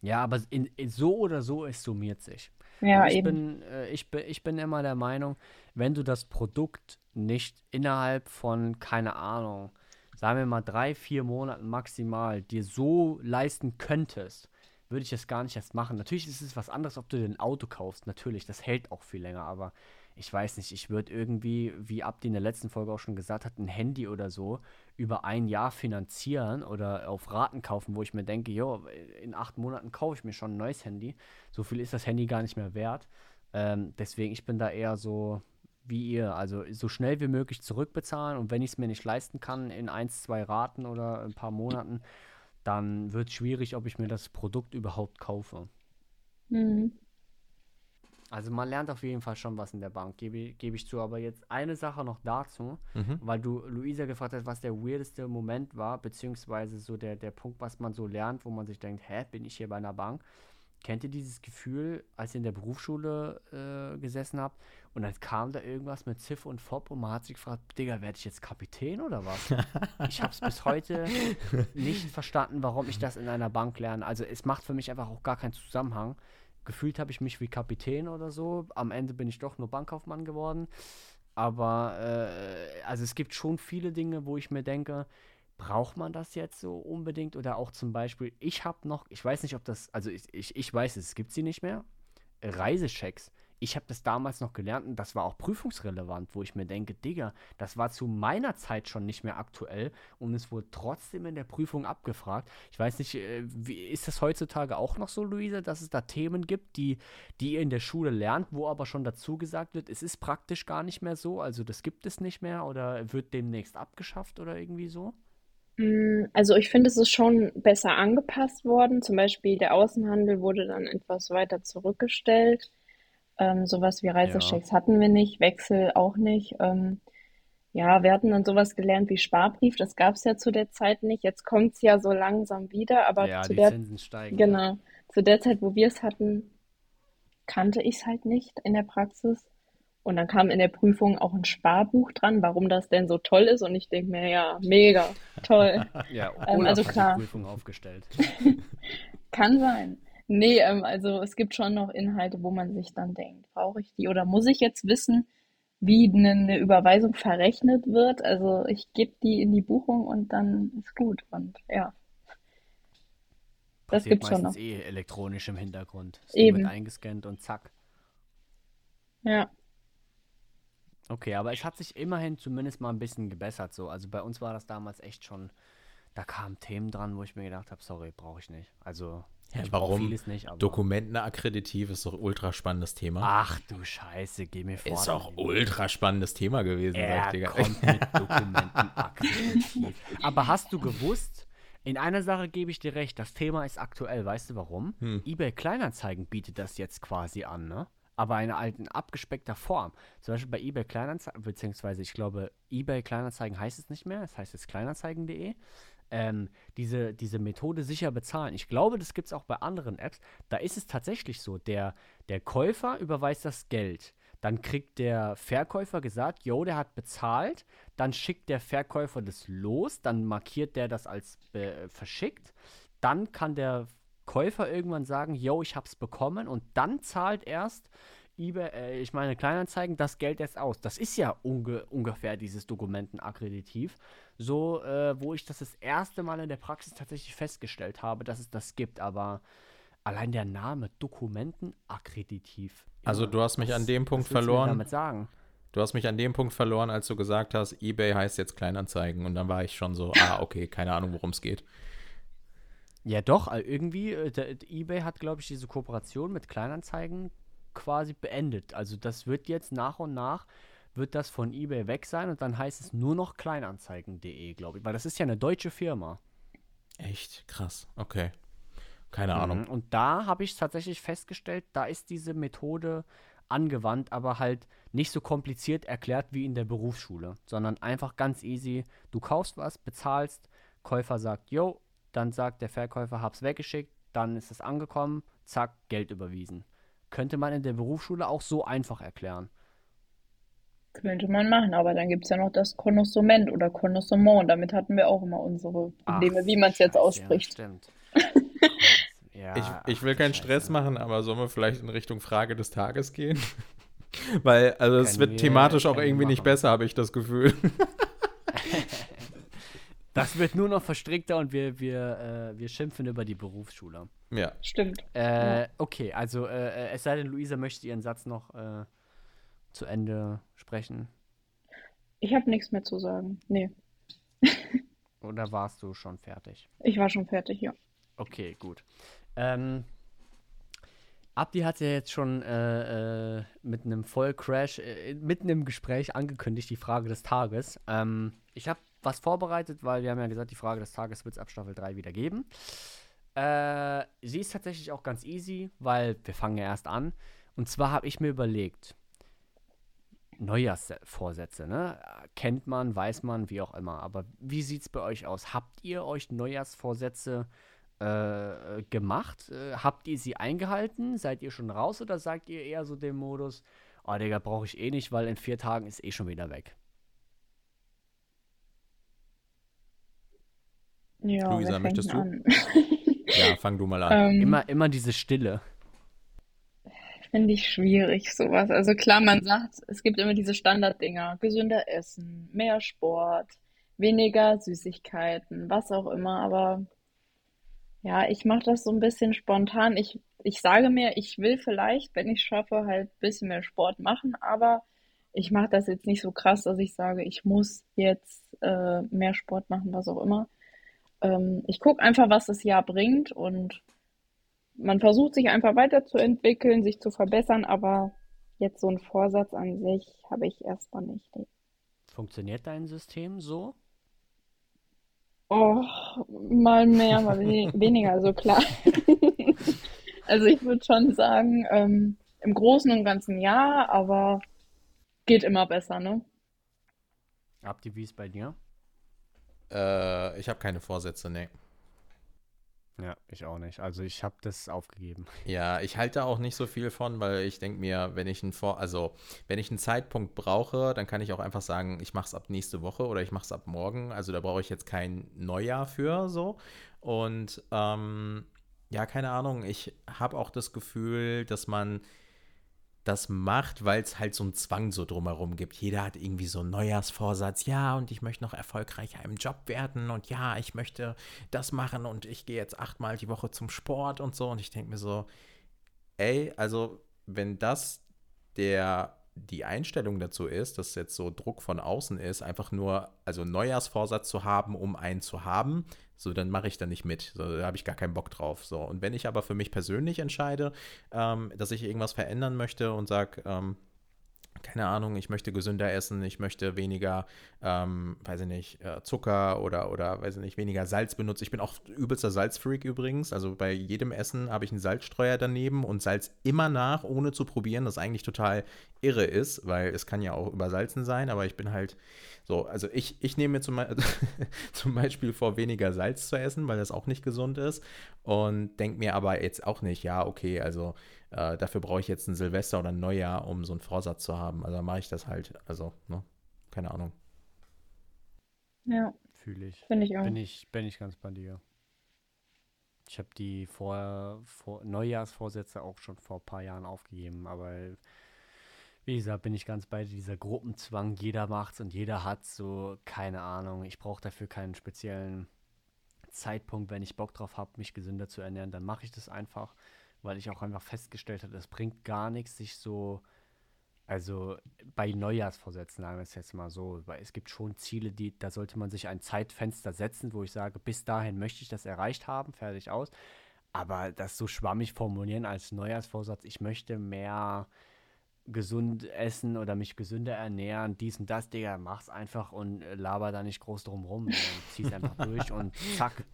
Ja, aber in, in, so oder so, es summiert sich. Ja, ich eben. bin, äh, ich bin, ich bin immer der Meinung, wenn du das Produkt nicht innerhalb von, keine Ahnung, sagen wir mal drei, vier Monaten maximal dir so leisten könntest, würde ich das gar nicht erst machen. Natürlich ist es was anderes, ob du dir ein Auto kaufst. Natürlich, das hält auch viel länger, aber ich weiß nicht, ich würde irgendwie, wie Abdi in der letzten Folge auch schon gesagt hat, ein Handy oder so über ein Jahr finanzieren oder auf Raten kaufen, wo ich mir denke, jo, in acht Monaten kaufe ich mir schon ein neues Handy. So viel ist das Handy gar nicht mehr wert. Ähm, deswegen, ich bin da eher so wie ihr. Also so schnell wie möglich zurückbezahlen und wenn ich es mir nicht leisten kann, in eins, zwei Raten oder ein paar Monaten, dann wird es schwierig, ob ich mir das Produkt überhaupt kaufe. Mhm. Also man lernt auf jeden Fall schon was in der Bank, gebe, gebe ich zu. Aber jetzt eine Sache noch dazu, Mhm. weil du Luisa gefragt hast, was der weirdeste Moment war, beziehungsweise so der, der Punkt, was man so lernt, wo man sich denkt, hä, bin ich hier bei einer Bank? Kennt ihr dieses Gefühl, als ihr in der Berufsschule äh, gesessen habt und dann kam da irgendwas mit Ziff und Fopp und man hat sich gefragt, Digga, werde ich jetzt Kapitän oder was? ich habe es bis heute nicht verstanden, warum ich das in einer Bank lerne. Also es macht für mich einfach auch gar keinen Zusammenhang. Gefühlt habe ich mich wie Kapitän oder so. Am Ende bin ich doch nur Bankkaufmann geworden. Aber äh, also es gibt schon viele Dinge, wo ich mir denke, braucht man das jetzt so unbedingt? Oder auch zum Beispiel, ich habe noch, ich weiß nicht, ob das, also ich, ich, ich weiß, es gibt sie nicht mehr. Reisechecks. Ich habe das damals noch gelernt und das war auch prüfungsrelevant, wo ich mir denke, Digga, das war zu meiner Zeit schon nicht mehr aktuell und es wurde trotzdem in der Prüfung abgefragt. Ich weiß nicht, äh, wie, ist das heutzutage auch noch so, Luise, dass es da Themen gibt, die, die ihr in der Schule lernt, wo aber schon dazu gesagt wird, es ist praktisch gar nicht mehr so, also das gibt es nicht mehr oder wird demnächst abgeschafft oder irgendwie so? Mm, Also ich finde, es ist schon besser angepasst worden. Zum Beispiel der Außenhandel wurde dann etwas weiter zurückgestellt. Ähm, sowas wie Reisechecks hatten wir nicht, Wechsel auch nicht. Ähm, ja, wir hatten dann sowas gelernt wie Sparbrief. Das gab es ja zu der Zeit nicht. Jetzt kommt es ja so langsam wieder, aber ja, zu die der, Zinsen steigen. genau, zu der Zeit, wo wir es hatten, kannte ich es halt nicht in der Praxis. Und dann kam in der Prüfung auch ein Sparbuch dran, warum das denn so toll ist. Und ich denke mir, ja, mega, toll. Ja, Ähm, also klar. die Prüfung aufgestellt. Kann sein. Nee, ähm, also es gibt schon noch Inhalte, wo man sich dann denkt, brauche ich die oder muss ich jetzt wissen, wie eine, Überweisung verrechnet wird? Also ich gebe die in die Buchung und dann ist gut. Und ja, das gibt's schon noch. eh elektronisch im Hintergrund. Eben. wird eingescannt und zack. Ja, Okay, aber es hat sich immerhin zumindest mal ein bisschen gebessert so. Also bei uns war das damals echt schon, da kamen Themen dran, wo ich mir gedacht habe, sorry, brauche ich nicht. Also Ja, ich warum? vieles nicht, aber Dokumentenakkreditiv ist doch ultra spannendes Thema. ach du Scheiße, geh mir vor. ist auch ultra spannendes Thema gewesen, sag Er ich dir. kommt mit Dokumentenakkreditiv. Aber hast du gewusst, in einer Sache gebe ich dir recht, das Thema ist aktuell. Weißt du warum? Hm. eBay Kleinanzeigen bietet das jetzt quasi an, ne? Aber in alten abgespeckter Form. Zum Beispiel bei eBay Kleinanzeigen, beziehungsweise ich glaube, eBay Kleinanzeigen heißt es nicht mehr, es heißt jetzt kleinanzeigen.de. Ähm, diese, diese Methode sicher bezahlen. Ich glaube, das gibt es auch bei anderen Apps. Da ist es tatsächlich so, der, der Käufer überweist das Geld. Dann kriegt der Verkäufer gesagt, jo, der hat bezahlt. Dann schickt der Verkäufer das los. Dann markiert der das als äh, verschickt. Dann kann der Käufer irgendwann sagen, yo, ich hab's bekommen. Und dann zahlt erst eBay, äh, ich meine Kleinanzeigen, das Geld jetzt aus. Das ist ja unge ungefähr dieses Dokumentenakkreditiv. So, äh, wo ich das das erste Mal in der Praxis tatsächlich festgestellt habe, dass es das gibt. Aber allein der Name Dokumentenakkreditiv. Also du hast mich was, an dem Punkt du verloren. damit sagen. Du hast mich an dem Punkt verloren, als du gesagt hast, eBay heißt jetzt Kleinanzeigen. Und dann war ich schon so, ah, okay, keine Ahnung, worum es geht. Ja, doch, äh, irgendwie, äh, eBay hat, glaube ich, diese Kooperation mit Kleinanzeigen quasi beendet. Also das wird jetzt nach und nach, wird das von eBay weg sein und dann heißt es nur noch kleinanzeigen.de, glaube ich. Weil das ist ja eine deutsche Firma. Echt krass. Okay. Keine Ahnung. Mhm. Und da habe ich tatsächlich festgestellt, da ist diese Methode angewandt, aber halt nicht so kompliziert erklärt wie in der Berufsschule, sondern einfach ganz easy. Du kaufst was, bezahlst, Käufer sagt, yo, dann sagt der Verkäufer, hab's weggeschickt, dann ist es angekommen, zack, Geld überwiesen. Könnte man in der Berufsschule auch so einfach erklären. Könnte man machen, aber dann gibt es ja noch das Konnoissement oder Konnoissement. Damit hatten wir auch immer unsere Probleme, Ach, wie man es jetzt ausspricht. Ja, stimmt. ja, Ich, ich will keinen Scheiße. Stress machen, aber sollen wir vielleicht in Richtung Frage des Tages gehen? Weil, also es wird wir- thematisch auch können wir irgendwie nicht besser, habe ich das Gefühl. Das wird nur noch verstrickter und wir, wir, äh, wir schimpfen über die Berufsschule. ja. Stimmt. Äh, okay, also äh, äh, es sei denn, Luisa möchte ihren Satz noch äh, zu Ende sprechen. Ich habe nichts mehr zu sagen. Nee, Oder warst du schon fertig? ich war schon fertig, ja. Okay, gut. Ähm, Abdi hat ja jetzt schon äh, äh, mit einem Vollcrash, äh, mitten im Gespräch angekündigt, die Frage des Tages. Ähm, ich habe was vorbereitet, weil wir haben ja gesagt, die Frage des Tages wird es ab Staffel 3 wieder geben. Äh, sie ist tatsächlich auch ganz easy, weil wir fangen ja erst an. Und zwar habe ich mir überlegt, Neujahrsvorsätze, ne? Kennt man, weiß man, wie auch immer. Aber wie sieht es bei euch aus? Habt ihr euch Neujahrsvorsätze äh, gemacht? Äh, habt ihr sie eingehalten? Seid ihr schon raus oder sagt ihr eher so den Modus, oh Digga, brauche ich eh nicht, weil in vier Tagen ist eh schon wieder weg? Ja, Luisa, möchtest du? an? Ja, fang du mal an. Ähm, Immer, immer diese Stille. Finde ich schwierig, sowas. Also klar, man sagt, es gibt immer diese Standarddinger, gesünder essen, mehr Sport, weniger Süßigkeiten, was auch immer, aber ja, ich mache das so ein bisschen spontan. Ich, ich sage mir, ich will vielleicht, wenn ich schaffe, halt ein bisschen mehr Sport machen, aber ich mache das jetzt nicht so krass, dass ich sage, ich muss jetzt äh, mehr Sport machen, was auch immer. Ähm, ich gucke einfach, was das Jahr bringt und man versucht sich einfach weiterzuentwickeln, sich zu verbessern, aber jetzt so einen Vorsatz an sich habe ich erstmal nicht. Funktioniert dein System so? Oh, mal mehr, mal we weniger, also klar. Also ich würde schon sagen, ähm, im Großen und Ganzen ja, aber geht immer besser, ne? Abdi, wie ist bei dir? Äh, ich habe keine Vorsätze, ne. Ja, ich auch nicht. Also ich habe das aufgegeben. Ja, ich halte auch nicht so viel von, weil ich denke mir, wenn ich einen Vor also wenn ich einen Zeitpunkt brauche, dann kann ich auch einfach sagen, ich mache es ab nächste Woche oder ich mache es ab morgen. Also da brauche ich jetzt kein Neujahr für so. Und ähm, ja, keine Ahnung, ich habe auch das Gefühl, dass man das macht, weil es halt so einen Zwang so drumherum gibt. Jeder hat irgendwie so einen Neujahrsvorsatz, ja, und ich möchte noch erfolgreicher im Job werden und ja, ich möchte das machen und ich gehe jetzt achtmal die Woche zum Sport und so. Und ich denke mir so, ey, also wenn das der die Einstellung dazu ist, dass jetzt so Druck von außen ist, einfach nur, also Neujahrsvorsatz zu haben, um einen zu haben, so dann mache ich da nicht mit. So, da habe ich gar keinen Bock drauf. So. Und wenn ich aber für mich persönlich entscheide, ähm, dass ich irgendwas verändern möchte und sage, ähm, keine Ahnung, ich möchte gesünder essen, ich möchte weniger, ähm, weiß ich nicht, äh, Zucker oder, oder, weiß ich nicht, weniger Salz benutzen. Ich bin auch übelster Salzfreak übrigens. Also bei jedem Essen habe ich einen Salzstreuer daneben und Salz immer nach, ohne zu probieren, das eigentlich total irre ist, weil es kann ja auch übersalzen sein, aber ich bin halt so, also ich, ich nehme mir zum, zum Beispiel vor, weniger Salz zu essen, weil das auch nicht gesund ist und denke mir aber jetzt auch nicht, ja, okay, also äh, dafür brauche ich jetzt ein Silvester oder ein Neujahr, um so einen Vorsatz zu haben. Also mache ich das halt, also, ne, keine Ahnung. Ja, Fühle ich. finde ich auch. Bin ich, bin ich ganz bei dir. Ich habe die vor, vor Neujahrsvorsätze auch schon vor ein paar Jahren aufgegeben, aber Wie gesagt, bin ich ganz bei dieser Gruppenzwang, jeder macht's und jeder hat so, keine Ahnung, ich brauche dafür keinen speziellen Zeitpunkt, wenn ich Bock drauf habe, mich gesünder zu ernähren, dann mache ich das einfach, weil ich auch einfach festgestellt habe, es bringt gar nichts, sich so, also bei Neujahrsvorsätzen sagen wir es jetzt mal so, weil es gibt schon Ziele, die, da sollte man sich ein Zeitfenster setzen, wo ich sage, bis dahin möchte ich das erreicht haben, fertig aus. Aber das so schwammig formulieren als Neujahrsvorsatz, ich möchte mehr gesund essen oder mich gesünder ernähren, dies und das, Digga, mach's einfach und äh, laber da nicht groß drum rum. Zieh's einfach durch und zack.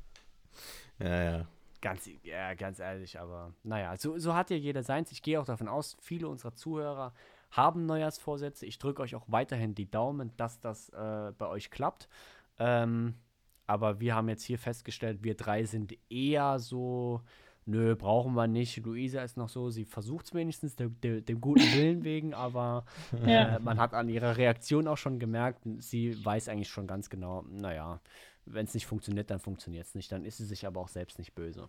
Ja, ja. Ganz, ja, ganz ehrlich, aber naja, so, so hat ja jeder seins. Ich gehe auch davon aus, viele unserer Zuhörer haben Neujahrsvorsätze. Ich drücke euch auch weiterhin die Daumen, dass das äh, bei euch klappt. Ähm, aber wir haben jetzt hier festgestellt, wir drei sind eher so nö, brauchen wir nicht. Luisa ist noch so, sie versucht es wenigstens de, de, dem guten Willen wegen, aber ja. äh, man hat an ihrer Reaktion auch schon gemerkt, sie weiß eigentlich schon ganz genau, naja, wenn es nicht funktioniert, dann funktioniert es nicht. Dann ist sie sich aber auch selbst nicht böse.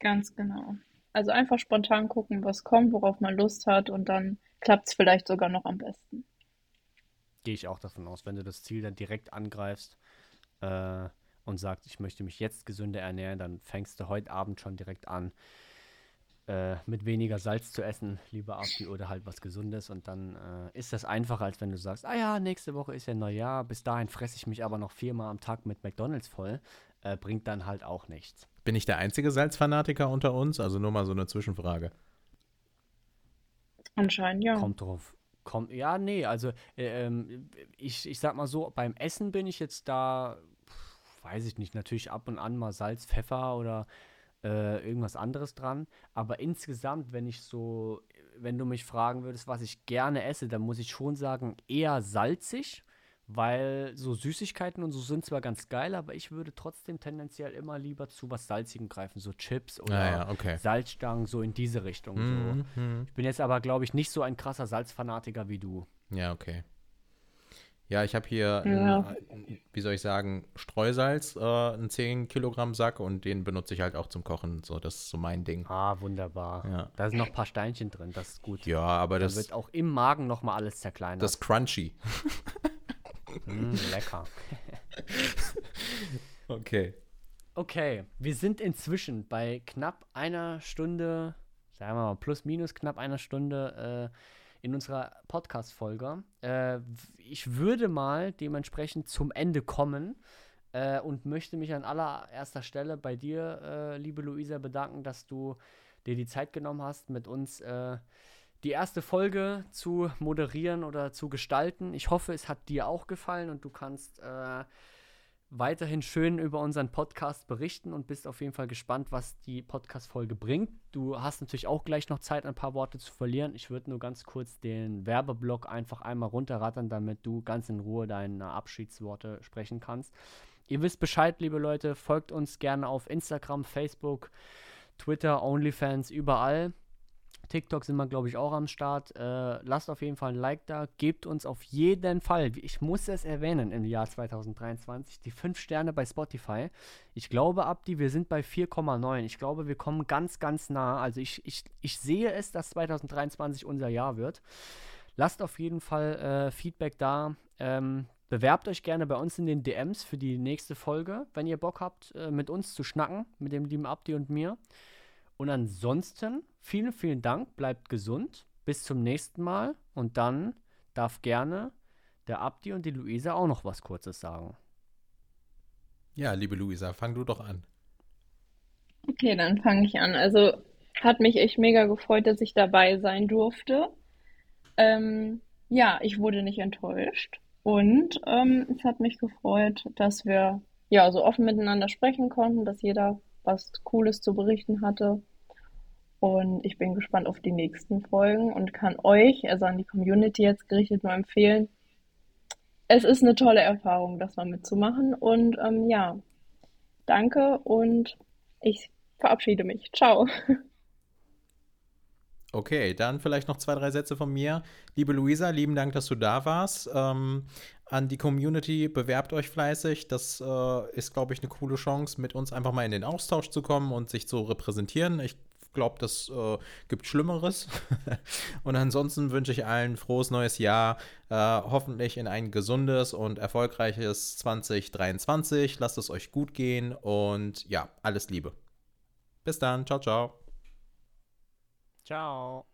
Ganz genau. Also einfach spontan gucken, was kommt, worauf man Lust hat und dann klappt es vielleicht sogar noch am besten. Gehe ich auch davon aus, wenn du das Ziel dann direkt angreifst, äh, und sagt, ich möchte mich jetzt gesünder ernähren, dann fängst du heute Abend schon direkt an, äh, mit weniger Salz zu essen, lieber Abdi, oder halt was Gesundes. Und dann äh, ist das einfacher, als wenn du sagst, ah ja, nächste Woche ist ja Neujahr, bis dahin fresse ich mich aber noch viermal am Tag mit McDonalds voll. Äh, bringt dann halt auch nichts. Bin ich der einzige Salzfanatiker unter uns? Also nur mal so eine Zwischenfrage. Anscheinend ja. Kommt drauf. Kommt, ja, nee, also äh, ähm, ich, ich sag mal so, beim Essen bin ich jetzt da weiß ich nicht, natürlich ab und an mal Salz, Pfeffer oder äh, irgendwas anderes dran. Aber insgesamt, wenn ich so, wenn du mich fragen würdest, was ich gerne esse, dann muss ich schon sagen, eher salzig, weil so Süßigkeiten und so sind zwar ganz geil, aber ich würde trotzdem tendenziell immer lieber zu was Salzigem greifen, so Chips oder ah, ja, okay. Salzstangen, so in diese Richtung. Mhm, so. Mhm. Ich bin jetzt aber, glaube ich, nicht so ein krasser Salzfanatiker wie du. Ja, okay. Ja, ich habe hier, ja. ein, wie soll ich sagen, Streusalz, äh, einen 10 Kilogramm Sack und den benutze ich halt auch zum Kochen. So, das ist so mein Ding. Ah, wunderbar. Ja. Da sind noch ein paar Steinchen drin, das ist gut. Ja, aber Dann das wird auch im Magen nochmal alles zerkleinert. Das ist crunchy. mm, lecker. okay. Okay, wir sind inzwischen bei knapp einer Stunde, sagen wir mal plus minus knapp einer Stunde äh, in unserer Podcast-Folge. Äh, ich würde mal dementsprechend zum Ende kommen äh, und möchte mich an allererster Stelle bei dir, äh, liebe Luisa, bedanken, dass du dir die Zeit genommen hast, mit uns äh, die erste Folge zu moderieren oder zu gestalten. Ich hoffe, es hat dir auch gefallen und du kannst äh, weiterhin schön über unseren Podcast berichten und bist auf jeden Fall gespannt, was die Podcast-Folge bringt. Du hast natürlich auch gleich noch Zeit, ein paar Worte zu verlieren. Ich würde nur ganz kurz den Werbeblock einfach einmal runterrattern, damit du ganz in Ruhe deine Abschiedsworte sprechen kannst. Ihr wisst Bescheid, liebe Leute, folgt uns gerne auf Instagram, Facebook, Twitter, OnlyFans, überall. TikTok sind wir, glaube ich, auch am Start. Äh, lasst auf jeden Fall ein Like da. Gebt uns auf jeden Fall, ich muss es erwähnen, im Jahr 2023, die 5 Sterne bei Spotify. Ich glaube, Abdi, wir sind bei 4,9. Ich glaube, wir kommen ganz, ganz nah. Also ich, ich, ich sehe es, dass 2023 unser Jahr wird. Lasst auf jeden Fall äh, Feedback da. Ähm, bewerbt euch gerne bei uns in den DMs für die nächste Folge, wenn ihr Bock habt, äh, mit uns zu schnacken, mit dem lieben Abdi und mir. Und ansonsten vielen, vielen Dank, bleibt gesund, bis zum nächsten Mal und dann darf gerne der Abdi und die Luisa auch noch was Kurzes sagen. Ja, liebe Luisa, fang du doch an. Okay, dann fange ich an. Also hat mich echt mega gefreut, dass ich dabei sein durfte. Ähm, ja, ich wurde nicht enttäuscht und ähm, es hat mich gefreut, dass wir ja so offen miteinander sprechen konnten, dass jeder was Cooles zu berichten hatte. Und ich bin gespannt auf die nächsten Folgen und kann euch, also an die Community jetzt gerichtet, nur empfehlen. Es ist eine tolle Erfahrung, das mal mitzumachen. Und ähm, ja, danke und ich verabschiede mich. Ciao. Okay, dann vielleicht noch zwei, drei Sätze von mir. Liebe Luisa, lieben Dank, dass du da warst. Ähm, an die Community, bewerbt euch fleißig. Das äh, ist, glaube ich, eine coole Chance, mit uns einfach mal in den Austausch zu kommen und sich zu repräsentieren. Ich glaube, das äh, gibt Schlimmeres. und ansonsten wünsche ich allen frohes neues Jahr. Äh, hoffentlich in ein gesundes und erfolgreiches 2023. Lasst es euch gut gehen und ja, alles Liebe. Bis dann. Ciao, ciao. Ciao.